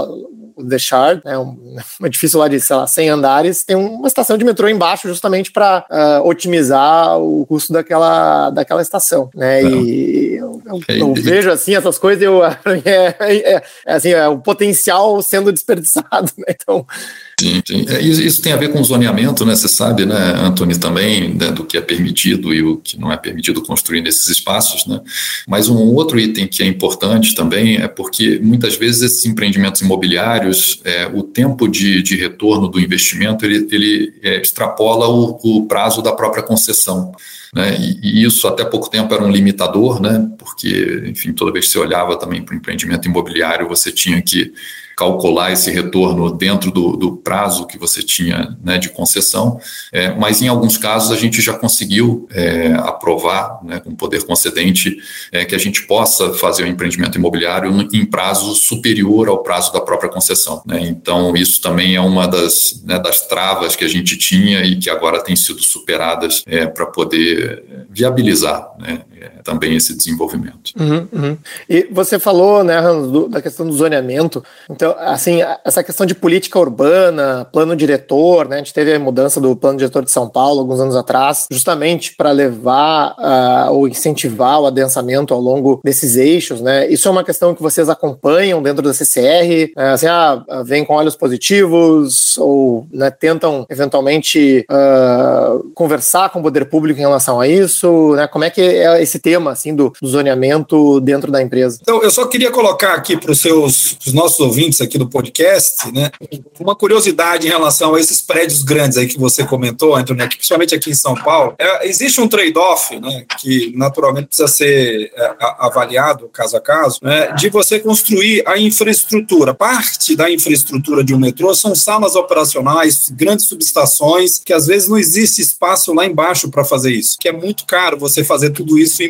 The Shard, né, um, um edifício lá de, sei lá, 100 andares, tem uma estação de metrô embaixo justamente para uh, ah, otimizar o custo daquela, daquela estação, né? E eu, eu, eu vejo assim essas coisas, eu, é, é, é, assim, é o potencial sendo desperdiçado, né? Então É, isso tem a ver com zoneamento, né? Você sabe, né, Antônio, também, né, do que é permitido e o que não é permitido construir nesses espaços, né? Mas um outro item que é importante também é porque muitas vezes esses empreendimentos imobiliários, é, o tempo de, de retorno do investimento, ele, ele é, extrapola o, o prazo da própria concessão. Né? E, isso até pouco tempo era um limitador, né? porque, enfim, toda vez que você olhava também para o empreendimento imobiliário, você tinha que calcular esse retorno dentro do, do prazo que você tinha né, de concessão, é, mas em alguns casos a gente já conseguiu é, aprovar né, com o poder concedente é, que a gente possa fazer o empreendimento imobiliário em prazo superior ao prazo da própria concessão. Né? Então, isso também é uma das, né, das travas que a gente tinha e que agora tem sido superadas é, para poder viabilizar né, é, também esse desenvolvimento. Uhum, uhum. E você falou né, do, da questão do zoneamento, então, assim, essa questão de política urbana, plano diretor, né? A gente teve a mudança do plano diretor de São Paulo alguns anos atrás, justamente para levar uh, ou incentivar o adensamento ao longo desses eixos, né? Isso é uma questão que vocês acompanham dentro da CCR, né? assim, ah, vem com olhos positivos ou né, tentam eventualmente uh, conversar com o poder público em relação a isso, né? Como é que é esse tema, assim, do, do zoneamento dentro da empresa? Então, eu só queria colocar aqui para os nossos ouvintes aqui do podcast, né? Uma curiosidade em relação a esses prédios grandes aí que você comentou, Antônio, principalmente aqui em São Paulo, é, existe um trade-off, né? Que naturalmente precisa ser é, avaliado caso a caso, né? De você construir a infraestrutura. Parte da infraestrutura de um metrô são salas operacionais, grandes subestações, que às vezes não existe espaço lá embaixo para fazer isso, que é muito caro você fazer tudo isso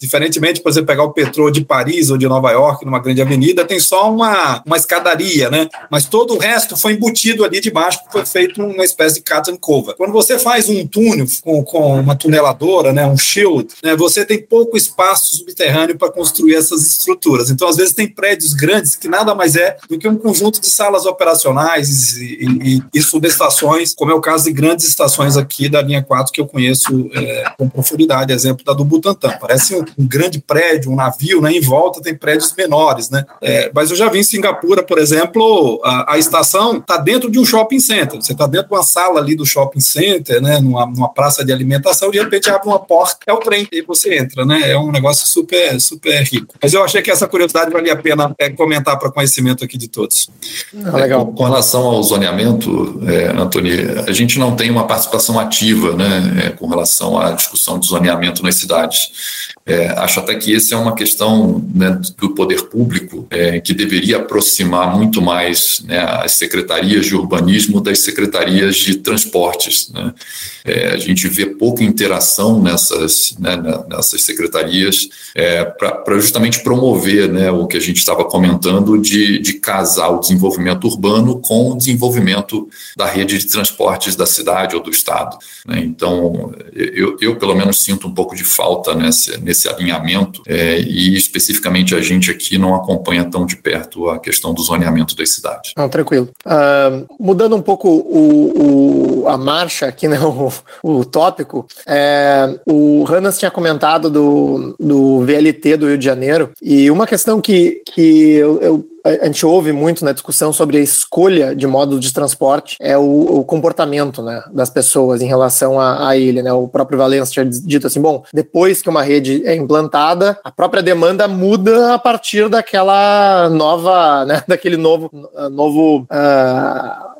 Diferentemente, por você pegar o petróleo de Paris ou de Nova York, numa grande avenida, tem só uma, uma escada escadaria, né? Mas todo o resto foi embutido ali de baixo, foi feito uma espécie de cut and cover. Quando você faz um túnel com, com uma tuneladora, né, um shield, né, você tem pouco espaço subterrâneo para construir essas estruturas. Então, às vezes, tem prédios grandes que nada mais é do que um conjunto de salas operacionais e, e, e subestações, como é o caso de grandes estações aqui da linha 4 que eu conheço é, com profundidade, exemplo da do Butantã. Parece um, um, grande prédio, um navio, né, em volta tem prédios menores, né? É, mas eu já vi em Singapura, por exemplo, a, a estação está dentro de um shopping center. Você está dentro de uma sala ali do shopping center, né, numa, numa praça de alimentação, de repente abre uma porta, é o trem, e você entra, né? É um negócio super, super rico. Mas eu achei que essa curiosidade valia a pena é, comentar para conhecimento aqui de todos. Ah, legal. Com relação ao zoneamento, é, Antônio, a gente não tem uma participação ativa, né, é, com relação à discussão de zoneamento nas cidades. É, acho até que essa é uma questão né, do poder público é, que deveria aproximar muito mais né, as secretarias de urbanismo das secretarias de transportes. Né? É, a gente vê pouca interação nessas, né, nessas secretarias é, para justamente promover né, o que a gente estava comentando de, de casar o desenvolvimento urbano com o desenvolvimento da rede de transportes da cidade ou do estado. Né? Então, eu, eu, pelo menos sinto um pouco de falta nesse, nesse esse alinhamento é, e especificamente a gente aqui não acompanha tão de perto a questão do zoneamento das cidades. Não, tranquilo. Uh, mudando um pouco o, o, a marcha aqui, né, o, o tópico, é, o Hannas tinha comentado do, do VLT do Rio de Janeiro e uma questão que, que eu, eu a gente ouve muito na discussão sobre a escolha de modo de transporte é o, o comportamento né, das pessoas em relação a, a, ele. Né? O próprio Valença tinha dito assim: bom, depois que uma rede é implantada, a própria demanda muda a partir daquela nova, né, daquele novo, novo uh,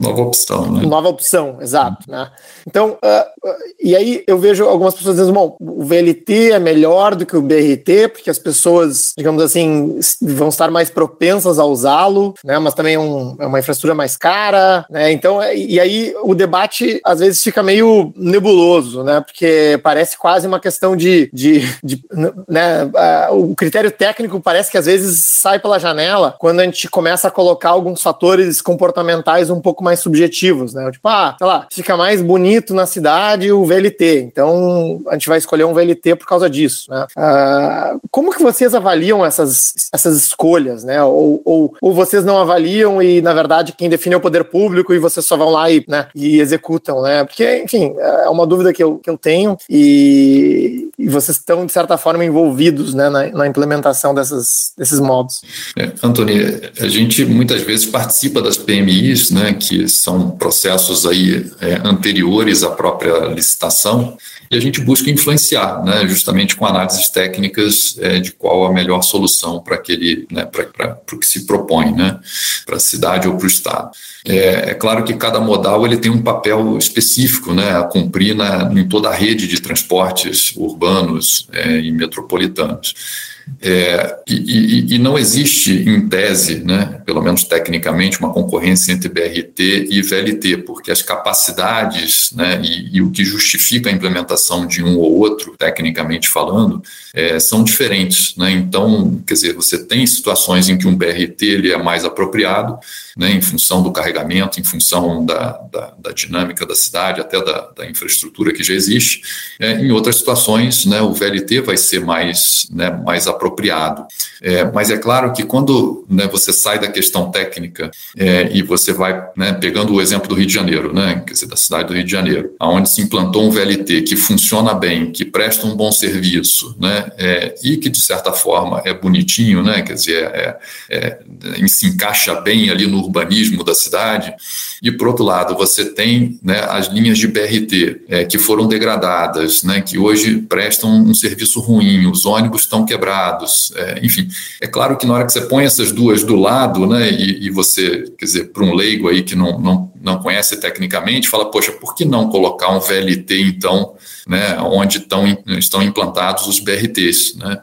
nova opção, né? Nova opção, exato, né? Então, uh, uh, e aí eu vejo algumas pessoas dizendo, bom, o VLT é melhor do que o BRT, porque as pessoas, digamos assim, vão estar mais propensas a usá-lo, né? Mas também é, um, é, uma infraestrutura mais cara, né? Então, é, e aí o debate às vezes fica meio nebuloso, né? Porque parece quase uma questão de, de, de né? Uh, o critério técnico parece que às vezes sai pela janela quando a gente começa a colocar alguns fatores comportamentais ambientais um pouco mais subjetivos, né? Tipo, ah, sei lá, fica mais bonito na cidade o VLT, então a gente vai escolher um VLT por causa disso, né? Ah, como que vocês avaliam essas, essas escolhas, né? Ou, ou, ou, vocês não avaliam e, na verdade, quem define é o poder público e vocês só vão lá e, né, e executam, né? Porque, enfim, é uma dúvida que eu, que eu tenho e, e vocês estão, de certa forma, envolvidos né, na, na implementação dessas, desses modos. É, Antônio, a gente muitas vezes participa das PMIs, né, que são processos aí é, anteriores à própria licitação, e a gente busca influenciar, né, justamente com análises técnicas é, de qual a melhor solução para aquele, né, para o que se propõe, né, para a cidade ou para o estado. É, é, claro que cada modal ele tem um papel específico, né, a cumprir na, em toda a rede de transportes urbanos é, e metropolitanos. É, e, e, e, não existe, em tese, né, pelo menos tecnicamente, uma concorrência entre BRT e VLT, porque as capacidades né, e, e o que justifica a implementação de um ou outro, tecnicamente falando, é, são diferentes. Né? Então, quer dizer, você tem situações em que um BRT ele é mais apropriado, né, em função do carregamento, em função da, da, da dinâmica da cidade, até da, da, infraestrutura que já existe. É, em outras situações, né, o VLT vai ser mais, né, mais apropriado. É, mas é claro que quando né, você sai da questão técnica é, e você vai, né, pegando o exemplo do Rio de Janeiro, né, quer dizer, da cidade do Rio de Janeiro, onde se implantou um VLT que funciona bem, que presta um bom serviço, né, é, e que de certa forma é bonitinho, né, quer dizer, é, é, se encaixa bem ali no urbanismo da cidade, e por outro lado você tem né, as linhas de BRT é, que foram degradadas, né, que hoje prestam um serviço ruim, os ônibus estão quebrados, é, enfim, é claro que na hora que você põe essas duas do lado, né, e, e você, quer dizer, para um leigo aí que não, não, não conhece tecnicamente, fala, poxa, por que não colocar um VLT então, né, onde estão, estão implantados os BRTs, né?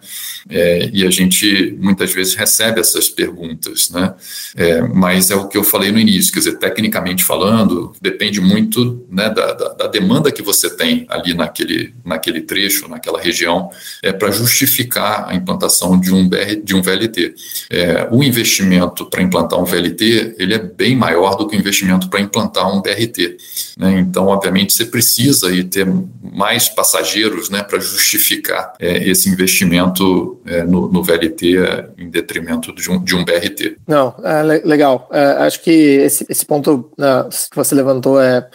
É, e a gente muitas vezes recebe essas perguntas, né? É, mas é o que eu falei no início, quer dizer, tecnicamente falando, depende muito né, da, da, da demanda que você tem ali naquele, naquele trecho, naquela região, é, para justificar a implantação de um, BR, de um VLT. É, o investimento para implantar um VLT ele é bem maior do que o investimento para implantar um BRT. Né? Então, obviamente, você precisa ter mais passageiros né, para justificar é, esse investimento é, no, no, VLT é, em detrimento de um, de um BRT. Não, é, legal. É, acho que esse, esse ponto né, que você levantou é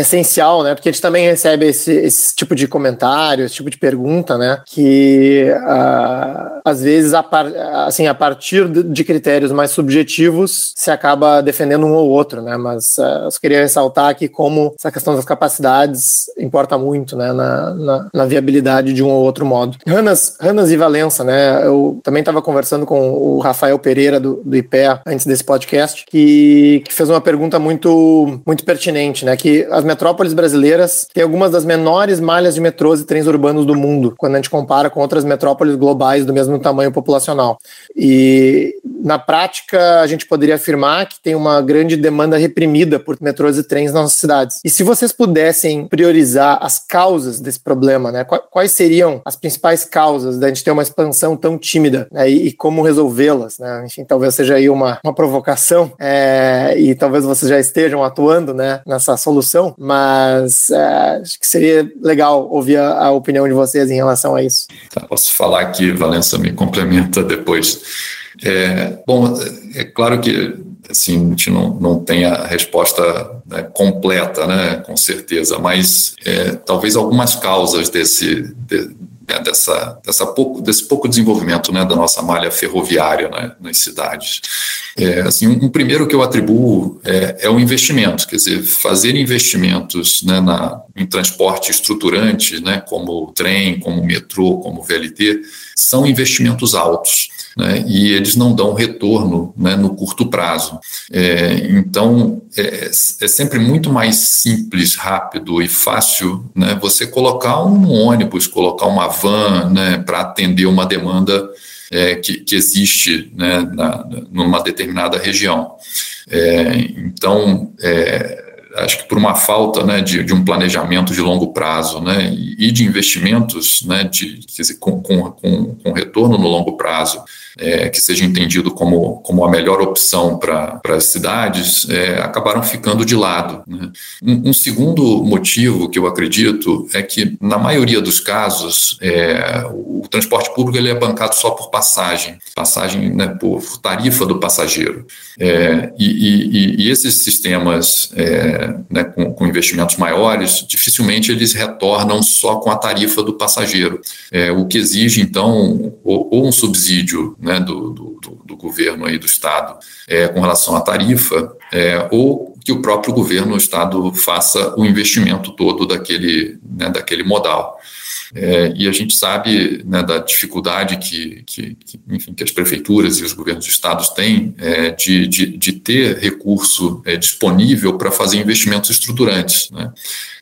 essencial, né? Porque a gente também recebe esse, esse tipo de comentário, esse tipo de pergunta, né? Que uh, às vezes, a, par, assim, a partir de critérios mais subjetivos, se acaba defendendo um ou outro, né? Mas uh, eu só queria ressaltar aqui como essa questão das capacidades importa muito, né? Na, na, na viabilidade de um ou outro modo. Ranas, Ranas e Valença, né? Eu também estava conversando com o Rafael Pereira do, do IPEA antes desse podcast, que, que fez uma pergunta muito, muito pertinente, né? Que as metrópoles brasileiras têm algumas das menores malhas de metrôs e trens urbanos do mundo, quando a gente compara com outras metrópoles globais do mesmo tamanho populacional. E, na prática, a gente poderia afirmar que tem uma grande demanda reprimida por metrôs e trens nas nossas cidades. E se vocês pudessem priorizar as causas desse problema, né, quais seriam as principais causas da gente ter uma expansão tão tímida né, e, e, como resolvê-las? Né? Enfim, talvez seja aí uma, uma provocação é, e talvez vocês já estejam atuando né, nessa solução mas é, acho que seria legal ouvir a, a, opinião de vocês em relação a isso. Tá, posso falar aqui, Valença me complementa depois. É, bom, é claro que assim, a gente não, não tem a resposta né, completa, né, com certeza, mas é, talvez algumas causas desse, de, né, dessa, dessa pouco, desse pouco desenvolvimento né, da nossa malha ferroviária né, nas cidades. É, assim, um, primeiro que eu atribuo é, é, o investimento, quer dizer, fazer investimentos né, na, em transporte estruturante, né, como trem, como metrô, como VLT, são investimentos altos. Né, e eles não dão retorno né, no curto prazo. É, então, é, é, sempre muito mais simples, rápido e fácil né, você colocar um ônibus, colocar uma van né, para atender uma demanda é, que, que, existe né, na, numa determinada região. É, então, é, acho que por uma falta né, de, de, um planejamento de longo prazo né, e de investimentos né, de, dizer, com, com, com, retorno no longo prazo é, que seja entendido como, como a melhor opção para as cidades, é, acabaram ficando de lado. Né? Um, um, segundo motivo que eu acredito é que, na maioria dos casos, é, o, transporte público ele é bancado só por passagem, passagem né, por tarifa do passageiro. É, e, e, e, esses sistemas é, né, com, com, investimentos maiores, dificilmente eles retornam só com a tarifa do passageiro, é, o que exige, então, ou, ou um subsídio né, do, do, do, governo aí do Estado é, com relação à tarifa, é, ou que o próprio governo, o Estado, faça o investimento todo daquele, né, daquele modal. É, e a gente sabe né, da dificuldade que, que, que, enfim, que as prefeituras e os governos de estados têm é, de, de, de, ter recurso é, disponível para fazer investimentos estruturantes. Né?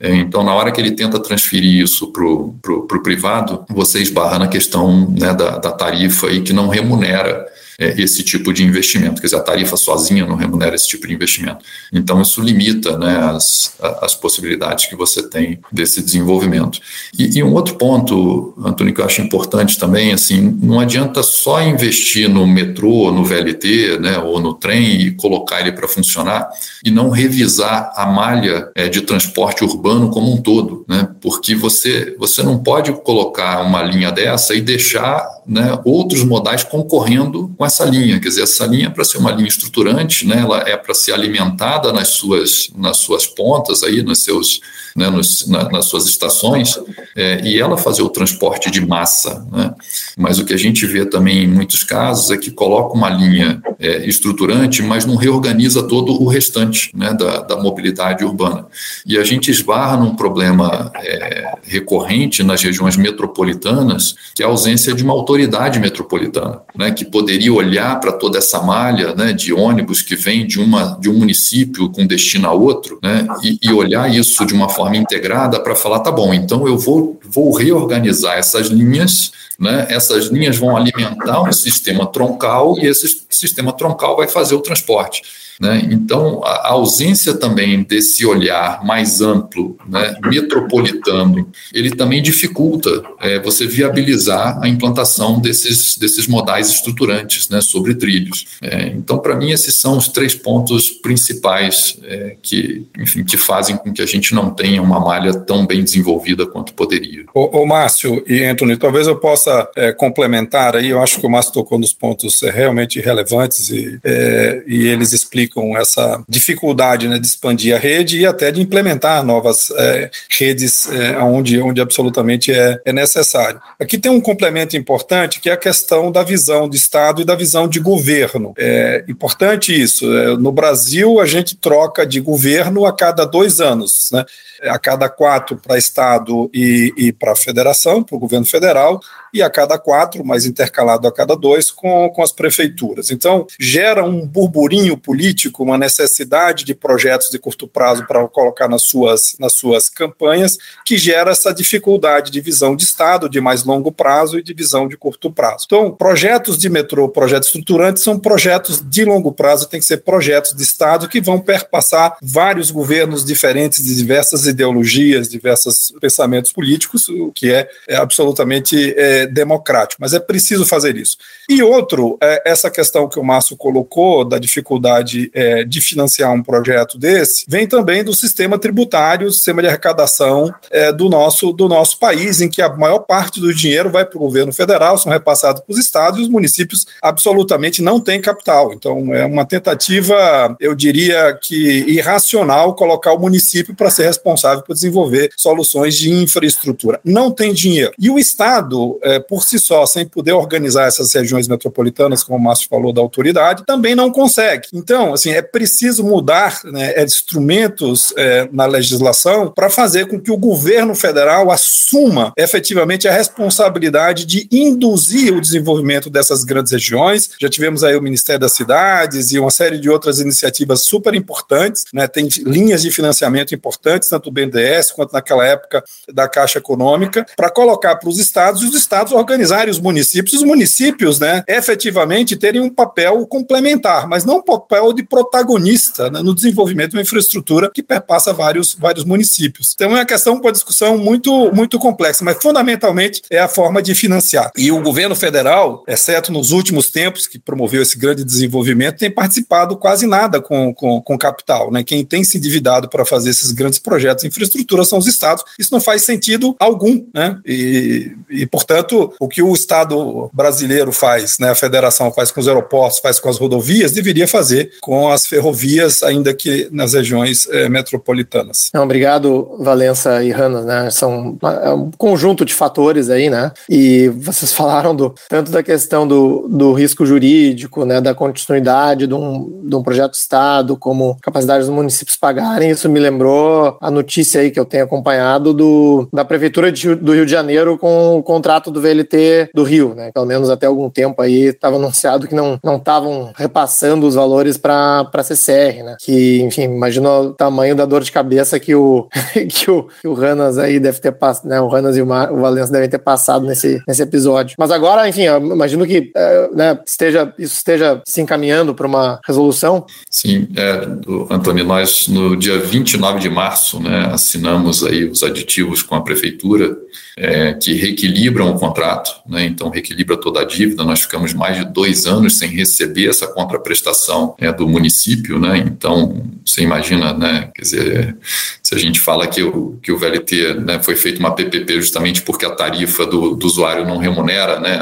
É, então, na hora que ele tenta transferir isso para o privado, você esbarra na questão né, da, da tarifa aí que não remunera é, esse tipo de investimento. Quer dizer, a tarifa sozinha não remunera esse tipo de investimento. Então, isso limita né, as, as possibilidades que você tem desse desenvolvimento. E, e, um outro ponto, Antônio, que eu acho importante também, assim, não adianta só investir no metrô, no VLT, né, ou no trem e colocar ele para funcionar e não revisar a malha é, de transporte urbano como um todo, né, porque você, você não pode colocar uma linha dessa e deixar né, outros modais concorrendo com essa linha. Quer dizer, essa linha é para ser uma linha estruturante, né, ela é para ser alimentada nas suas, nas suas pontas, aí, nos seus, né, nos, na, nas suas estações, é, e ela fazer o transporte de massa. Né? Mas o que a gente vê também em muitos casos é que coloca uma linha é, estruturante, mas não reorganiza todo o restante né, da, da mobilidade urbana. E a gente esbarra num problema é, recorrente nas regiões metropolitanas, que é a ausência de uma autoridade autoridade metropolitana, né, que poderia olhar para toda essa malha né, de ônibus que vem de, uma, de um município com destino a outro, né, e, e olhar isso de uma forma integrada para falar, tá bom, então eu vou, vou reorganizar essas linhas, né, essas linhas vão alimentar um sistema troncal e esse sistema troncal vai fazer o transporte. Né? Então, a ausência também desse olhar mais amplo, né, metropolitano, ele também dificulta é, você viabilizar a implantação desses, desses modais estruturantes né, sobre trilhos. É, então, para mim, esses são os três pontos principais é, que, enfim, que fazem com que a gente não tenha uma malha tão bem desenvolvida quanto poderia. Ô, ô Márcio e Anthony, talvez eu possa é, complementar aí, eu acho que o Márcio tocou nos pontos é, realmente relevantes e, é, e eles explicam com essa dificuldade né, de expandir a rede e até de implementar novas é, redes é, onde, onde absolutamente é, é necessário. Aqui tem um complemento importante que é a questão da visão de Estado e da visão de governo. É importante isso. É, no Brasil, a gente troca de governo a cada dois anos, né? a cada quatro para Estado e, e para federação, para o governo federal, e a cada quatro, mais intercalado a cada dois, com, com as prefeituras. Então, gera um burburinho político, uma necessidade de projetos de curto prazo para colocar nas suas, nas suas campanhas, que gera essa dificuldade de visão de Estado, de mais longo prazo e de visão de curto prazo. Então, projetos de metrô, projetos estruturantes, são projetos de longo prazo, tem que ser projetos de Estado que vão perpassar vários governos diferentes de diversas ideologias, diversos pensamentos políticos, o que é, é absolutamente é, democrático, mas é preciso fazer isso. E outro, é, essa questão que o Márcio colocou, da dificuldade é, de financiar um projeto desse, vem também do sistema tributário, sistema de arrecadação é, do, nosso, do nosso país, em que a maior parte do dinheiro vai para o governo federal, são repassados para os estados, e os municípios absolutamente não têm capital. Então, é uma tentativa, eu diria que irracional, colocar o município para ser responsável por desenvolver soluções de infraestrutura. Não tem dinheiro. E o Estado, é, por si só, sem poder organizar essas regiões metropolitanas, como o Márcio falou, da autoridade, também não consegue. Então, assim, é preciso mudar né, é, instrumentos é, na legislação para fazer com que o governo federal assuma efetivamente a responsabilidade de induzir o desenvolvimento dessas grandes regiões. Já tivemos aí o Ministério das Cidades e uma série de outras iniciativas super importantes, né, tem linhas de financiamento importantes, tanto do BNDES quanto naquela época da Caixa Econômica, para colocar para os estados e os estados estados organizarem os municípios, os municípios, né, efetivamente terem um papel complementar, mas não um papel de protagonista né, no desenvolvimento de uma infraestrutura que perpassa vários, vários municípios. Então é uma questão para discussão muito, muito complexa, mas fundamentalmente é a forma de financiar. E o governo federal, exceto nos últimos tempos, que promoveu esse grande desenvolvimento, tem participado quase nada com, com, com capital. Né? Quem tem se endividado para fazer esses grandes projetos de infraestrutura são os estados. Isso não faz sentido algum. Né? E, e, portanto, o que o Estado brasileiro faz, né, a federação faz com os aeroportos, faz com as rodovias, deveria fazer com as ferrovias, ainda que nas regiões é, metropolitanas. Não, obrigado, Valença e Hanna. Né? São é um conjunto de fatores aí, né? E vocês falaram do, tanto da questão do, do risco jurídico, né, da continuidade de um, de um projeto Estado, como capacidade dos municípios pagarem. Isso me lembrou a notícia aí que eu tenho acompanhado do, da Prefeitura de, do Rio de Janeiro com o contrato do VLT do Rio, né? Pelo menos até algum tempo aí estava anunciado que não estavam repassando os valores para a CCR, né? Que, enfim, imagina o tamanho da dor de cabeça que o, que o, que o Ranas aí deve ter passado, né? O Ranas e o, Mar, o Valença devem ter passado nesse, nesse episódio. Mas agora, enfim, eu imagino que é, né, esteja, isso esteja se encaminhando para uma resolução. Sim, é, Antônio, nós no dia 29 de março né, assinamos aí os aditivos com a prefeitura é, que reequilibram o contrato, né, então reequilibra toda a dívida. Nós ficamos mais de dois anos sem receber essa contraprestação é, do município, né, então você imagina, né, quer dizer, se a gente fala que o, que o VLT né, foi feito uma PPP justamente porque a tarifa do, do usuário não remunera, né,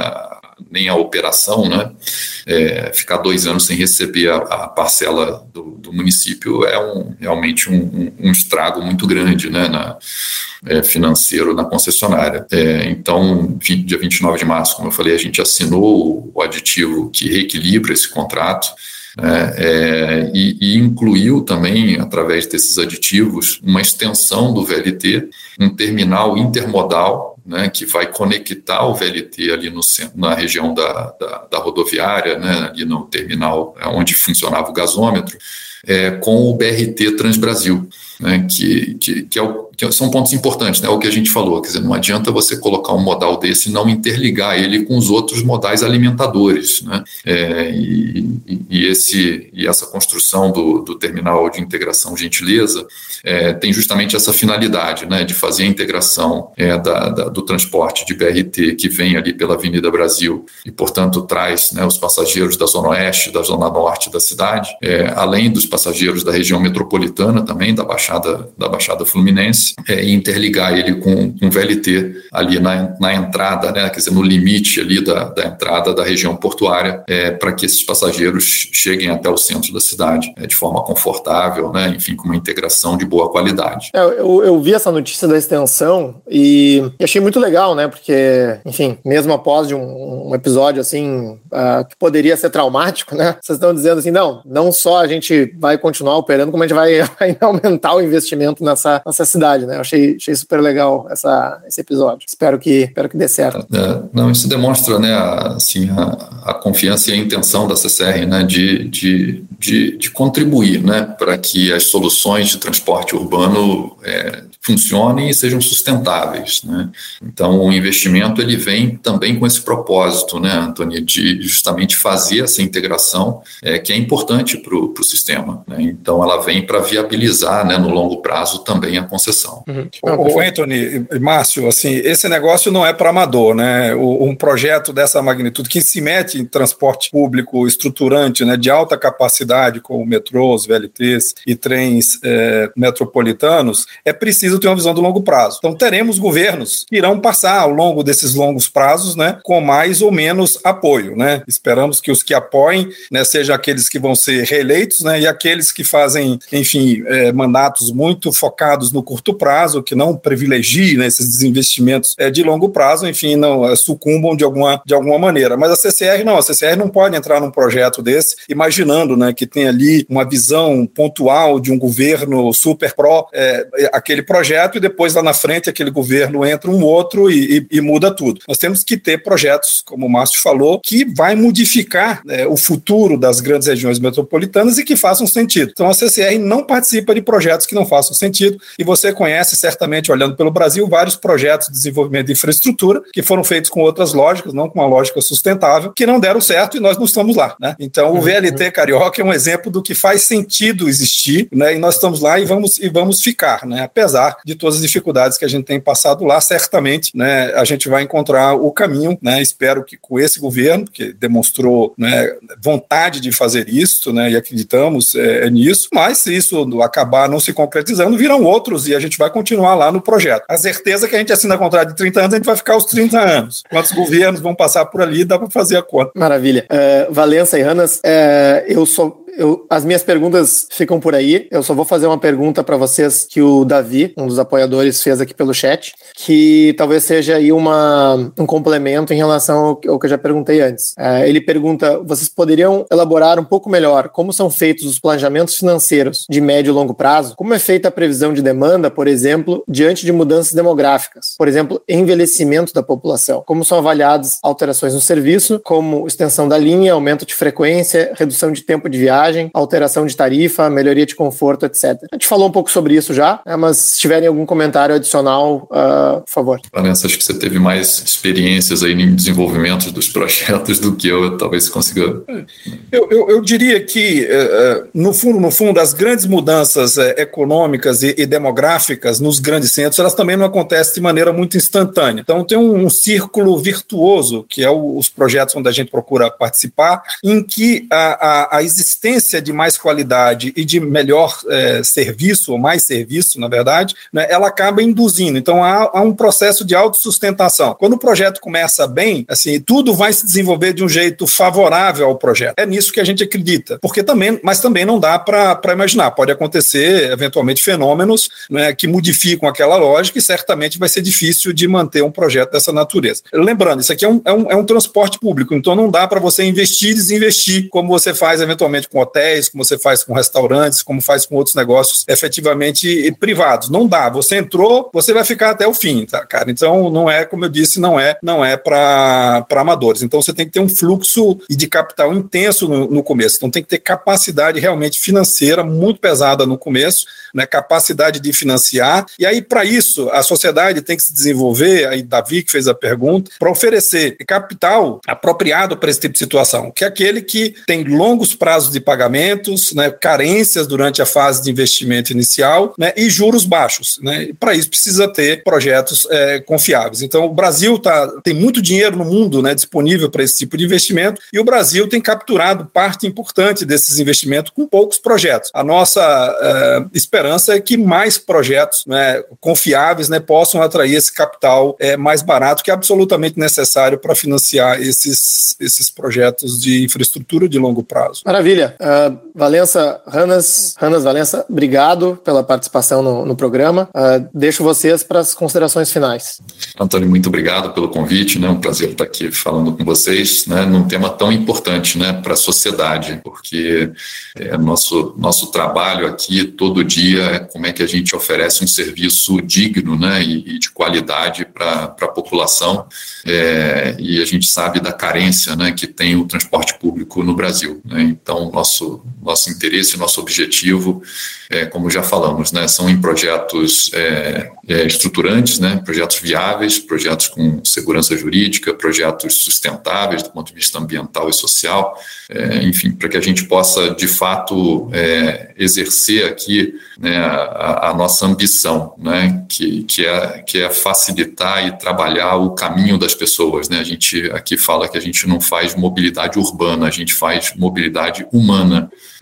nem a operação, né? É, ficar dois anos sem receber a, a parcela do, do, município é um, realmente um, um, estrago muito grande, né? Na, é, financeiro na concessionária. É, então, dia 29 de março, como eu falei, a gente assinou o aditivo que reequilibra esse contrato. Né, é, e, e, incluiu também, através desses aditivos, uma extensão do VLT, um terminal intermodal né, que vai conectar o VLT ali no, na região da, da, da rodoviária, né, ali no terminal é, onde funcionava o gasômetro, é, com o BRT Transbrasil né, que, que, que, é o, são pontos importantes, né, o que a gente falou, quer dizer, não adianta você colocar um modal desse e não interligar ele com os outros modais alimentadores, né, é, e, e, esse, e essa construção do, do terminal de integração gentileza é, tem justamente essa finalidade, né, de fazer a integração é, da, da, do transporte de BRT que vem ali pela Avenida Brasil e, portanto, traz né, os passageiros da Zona Oeste, da Zona Norte da cidade, é, além dos passageiros da região metropolitana também, da Baixa Baixada, da Baixada Fluminense é, interligar ele com, com VLT ali na, na entrada, né, quer dizer, no limite ali da, da entrada da região portuária, é, para que esses passageiros cheguem até o centro da cidade é, de forma confortável, né, enfim, com uma integração de boa qualidade. É, eu, eu vi essa notícia da extensão e, e, achei muito legal, né, porque, enfim, mesmo após de um, um episódio assim, uh, que poderia ser traumático, né, vocês estão dizendo assim, não, não só a gente vai continuar operando, como a gente vai ainda aumentar o investimento nessa, nessa cidade, né? Eu achei, achei super legal essa, esse episódio. Espero que, espero que dê certo. É, não, isso demonstra, né, a, assim, a, a, confiança e a intenção da CCR, né, de, de, de, de contribuir, né, para que as soluções de transporte urbano é, funcionem e sejam sustentáveis, né? Então, o investimento ele vem também com esse propósito, né, Antônio, de justamente fazer essa integração é, que é importante para o sistema. Né? Então, ela vem para viabilizar, né, no longo prazo também a concessão. Uhum. O, o Anthony, Márcio, assim, esse negócio não é para amador, né? O, um projeto dessa magnitude que se mete em transporte público estruturante, né, de alta capacidade, como metrôs, VLTs e trens é, metropolitanos, é preciso ter uma visão do longo prazo. Então, teremos governos que irão passar ao longo desses longos prazos, né, com mais ou menos apoio, né? Esperamos que os que apoiem, né, sejam aqueles que vão ser reeleitos, né, e aqueles que fazem, enfim, é, mandatos muito focados no curto prazo, que não privilegiem né, esses desinvestimentos é, de longo prazo, enfim, não é, sucumbam de alguma, de alguma maneira. Mas a CCR não, a CCR não pode entrar num projeto desse imaginando né, que tem ali uma visão pontual de um governo super pró é, aquele projeto e depois lá na frente aquele governo entra um outro e, e, e muda tudo. Nós temos que ter projetos, como o Márcio falou, que vai modificar é, o futuro das grandes regiões metropolitanas e que façam sentido. Então a CCR não participa de projetos projetos que não façam sentido. E você conhece certamente, olhando pelo Brasil, vários projetos de desenvolvimento de infraestrutura que foram feitos com outras lógicas, não com uma lógica sustentável, que não deram certo e nós não estamos lá. Né? Então, o uhum. VLT Carioca é um exemplo do que faz sentido existir, né? e nós estamos lá e vamos, e vamos ficar. Né? Apesar de todas as dificuldades que a gente tem passado lá, certamente né, a gente vai encontrar o caminho. Né? Espero que com esse governo, que demonstrou né, vontade de fazer isso, né, e acreditamos é, é, nisso, mas se isso acabar não se concretizando, virão outros e a gente vai continuar lá no projeto. A certeza que a gente assina contrato de 30 anos, a gente vai ficar os 30 anos. Quantos governos vão passar por ali, dá para fazer a conta. Maravilha. Uh, Valença e Ranas, uh, eu sou eu, as minhas perguntas ficam por aí. Eu só vou fazer uma pergunta para vocês que o Davi, um dos apoiadores, fez aqui pelo chat, que talvez seja aí uma, um complemento em relação ao, ao que eu já perguntei antes. É, ele pergunta: vocês poderiam elaborar um pouco melhor como são feitos os planejamentos financeiros de médio e longo prazo? Como é feita a previsão de demanda, por exemplo, diante de mudanças demográficas? Por exemplo, envelhecimento da população. Como são avaliadas alterações no serviço, como extensão da linha, aumento de frequência, redução de tempo de viagem? Viagem, alteração de tarifa, melhoria de conforto, etc. A gente falou um pouco sobre isso já, né, mas se tiverem algum comentário adicional, uh, por favor. Vanessa, acho que você teve mais experiências aí em desenvolvimento dos projetos do que eu, talvez consiga. Eu, eu, eu diria que, uh, no fundo, no fundo, as grandes mudanças uh, econômicas e, e, demográficas nos grandes centros, elas também não acontecem de maneira muito instantânea. Então, tem um, um círculo virtuoso, que é o, os projetos onde a gente procura participar, em que a, a, a existência de mais qualidade e de melhor é, serviço, ou mais serviço, na verdade, né, ela acaba induzindo. Então, há, há, um processo de autossustentação. Quando o projeto começa bem, assim, tudo vai se desenvolver de um jeito favorável ao projeto. É nisso que a gente acredita. Porque também, mas também não dá para imaginar. Pode acontecer, eventualmente, fenômenos né, que modificam aquela lógica e certamente vai ser difícil de manter um projeto dessa natureza. Lembrando, isso aqui é um, é um, é um transporte público, então não dá para você investir e desinvestir como você faz eventualmente com hotéis, como você faz com restaurantes, como faz com outros negócios efetivamente privados. Não dá. Você entrou, você vai ficar até o fim, tá, cara? Então não é, como eu disse, não é, não é para amadores. Então você tem que ter um fluxo de capital intenso no, no começo. Então tem que ter capacidade realmente financeira muito pesada no começo, né? Capacidade de financiar. E aí para isso a sociedade tem que se desenvolver. Aí Davi que fez a pergunta para oferecer capital apropriado para esse tipo de situação, que é aquele que tem longos prazos de pagamento pagamentos, né, carências durante a fase de investimento inicial né, e juros baixos. Né? Para isso precisa ter projetos é, confiáveis. Então, o Brasil tá, tem muito dinheiro no mundo né, disponível para esse tipo de investimento e o Brasil tem capturado parte importante desses investimentos com poucos projetos. A nossa é, esperança é que mais projetos né, confiáveis né, possam atrair esse capital é, mais barato, que é absolutamente necessário para financiar esses, esses projetos de infraestrutura de longo prazo. Maravilha. Uh, Valença, Ranas, Ranas Valença, obrigado pela participação no, no programa. Uh, deixo vocês para as considerações finais. Antônio, muito obrigado pelo convite, né? Um prazer estar aqui falando com vocês, né? Num tema tão importante, né? Para a sociedade, porque é, nosso nosso trabalho aqui todo dia é como é que a gente oferece um serviço digno, né? E, e de qualidade para a população. É, e a gente sabe da carência, né? Que tem o transporte público no Brasil. Né? Então, nosso nosso, interesse, nosso objetivo, é, como já falamos, né, são em projetos é, é, estruturantes, né, projetos viáveis, projetos com segurança jurídica, projetos sustentáveis do ponto de vista ambiental e social, é, enfim, para que a gente possa, de fato, é, exercer aqui né, a, a, nossa ambição, né, que, que, é, que é facilitar e trabalhar o caminho das pessoas. Né? A gente aqui fala que a gente não faz mobilidade urbana, a gente faz mobilidade humana.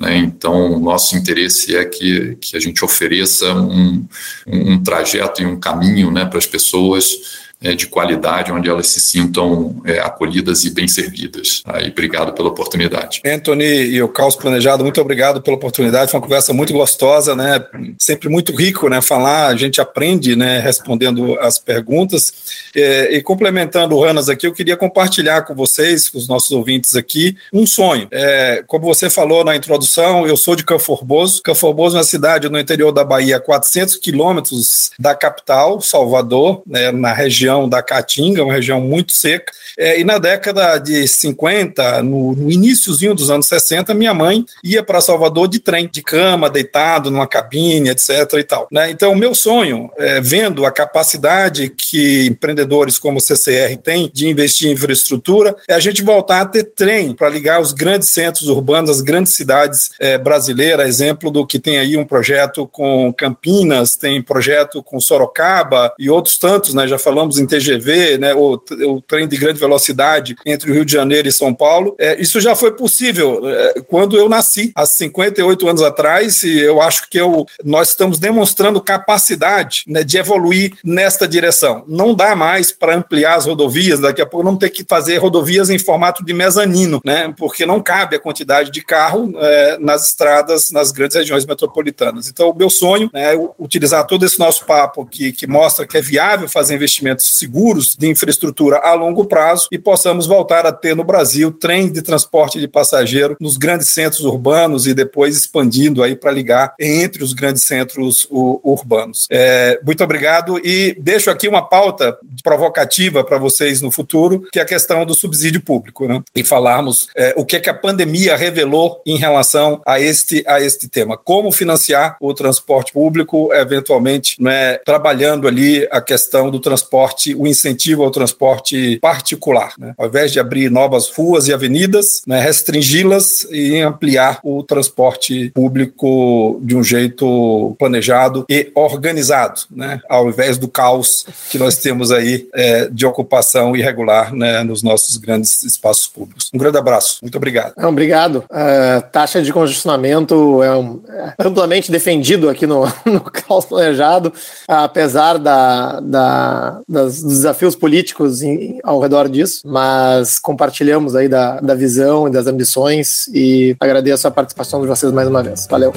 Né? Então, nosso interesse é que, que a gente ofereça um, um trajeto e um caminho né, para as pessoas é, de qualidade, onde elas se sintam é, acolhidas e bem servidas. Aí, obrigado pela oportunidade. Anthony e o Caos Planejado, muito obrigado pela oportunidade. Foi uma conversa muito gostosa, né? Sempre muito rico, né? Falar, a gente aprende, né? Respondendo as perguntas. É, e complementando o Ranas aqui, eu queria compartilhar com vocês, com os nossos ouvintes aqui, um sonho. É, como você falou na introdução, eu sou de Canforboso. Canforboso é uma cidade no interior da Bahia, a 400 quilômetros da capital, Salvador, né? na região região da Caatinga, uma região muito seca, é, e na década de 50, no, no iníciozinho dos anos 60, minha mãe ia para Salvador de trem, de cama, deitado numa cabine, etc. e tal. Né? Então, o meu sonho, é, vendo a capacidade que empreendedores como o CCR têm de investir em infraestrutura, é a gente voltar a ter trem para ligar os grandes centros urbanos, as grandes cidades é, brasileiras, exemplo do que tem aí um projeto com Campinas, tem projeto com Sorocaba e outros tantos, né? Já falamos em TGV, né? O, o trem de grande velocidade entre o Rio de Janeiro e São Paulo. É, isso já foi possível é, quando eu nasci, há 58 anos atrás, e eu acho que eu, nós estamos demonstrando capacidade né, de evoluir nesta direção. Não dá mais para ampliar as rodovias, daqui a pouco não ter que fazer rodovias em formato de mezanino, né? Porque não cabe a quantidade de carro é, nas estradas, nas grandes regiões metropolitanas. Então, o meu sonho é utilizar todo esse nosso papo que, que mostra que é viável fazer investimentos seguros de infraestrutura a longo prazo e possamos voltar a ter no Brasil trem de transporte de passageiro nos grandes centros urbanos e depois expandindo aí para ligar entre os grandes centros urbanos. É, muito obrigado e deixo aqui uma pauta provocativa para vocês no futuro, que é a questão do subsídio público, né? E falarmos é, o que, é que a pandemia revelou em relação a este, a este tema. Como financiar o transporte público, eventualmente, né, trabalhando ali a questão do transporte, o incentivo ao transporte particular. Né? Ao invés de abrir novas ruas e avenidas, né, restringi-las e ampliar o transporte público de um jeito planejado e organizado, né? ao invés do caos que nós temos aí é, de ocupação irregular né, nos nossos grandes espaços públicos. Um grande abraço. Muito obrigado. Não, obrigado. A taxa de congestionamento é, um, é amplamente defendido aqui no, no caos planejado, apesar da, da, das, dos desafios políticos em, ao redor disso, mas compartilhamos aí da, da visão e das ambições e agradeço a participação de vocês mais uma vez. Valeu.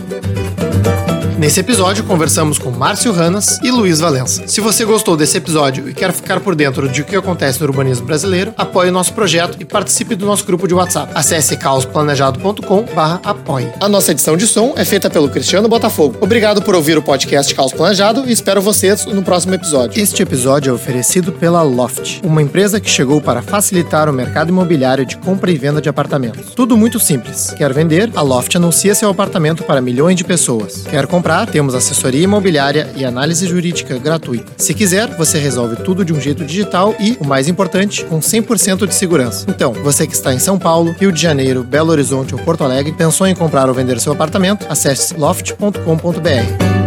Nesse episódio, conversamos com Márcio Ranas e Luiz Valença. Se você gostou desse episódio e quer ficar por dentro de o que acontece no urbanismo brasileiro, apoie o nosso projeto e participe do nosso grupo de WhatsApp. Acesse caosplanejado.com apoie. A nossa edição de som é feita pelo Cristiano Botafogo. Obrigado por ouvir o podcast Caos Planejado e espero vocês no próximo episódio. Este episódio é oferecido pela Loft, uma empresa que chegou para facilitar o mercado imobiliário de compra e venda de apartamentos. Tudo muito simples. Quer vender? A Loft anuncia seu apartamento para milhões de pessoas. Quer comprar? Comprar, temos assessoria imobiliária e análise jurídica gratuita. Se quiser, você resolve tudo de um jeito digital e, o mais importante, com 100% de segurança. Então, você que está em São Paulo, Rio de Janeiro, Belo Horizonte ou Porto Alegre, pensou em comprar ou vender seu apartamento? Acesse loft.com.br.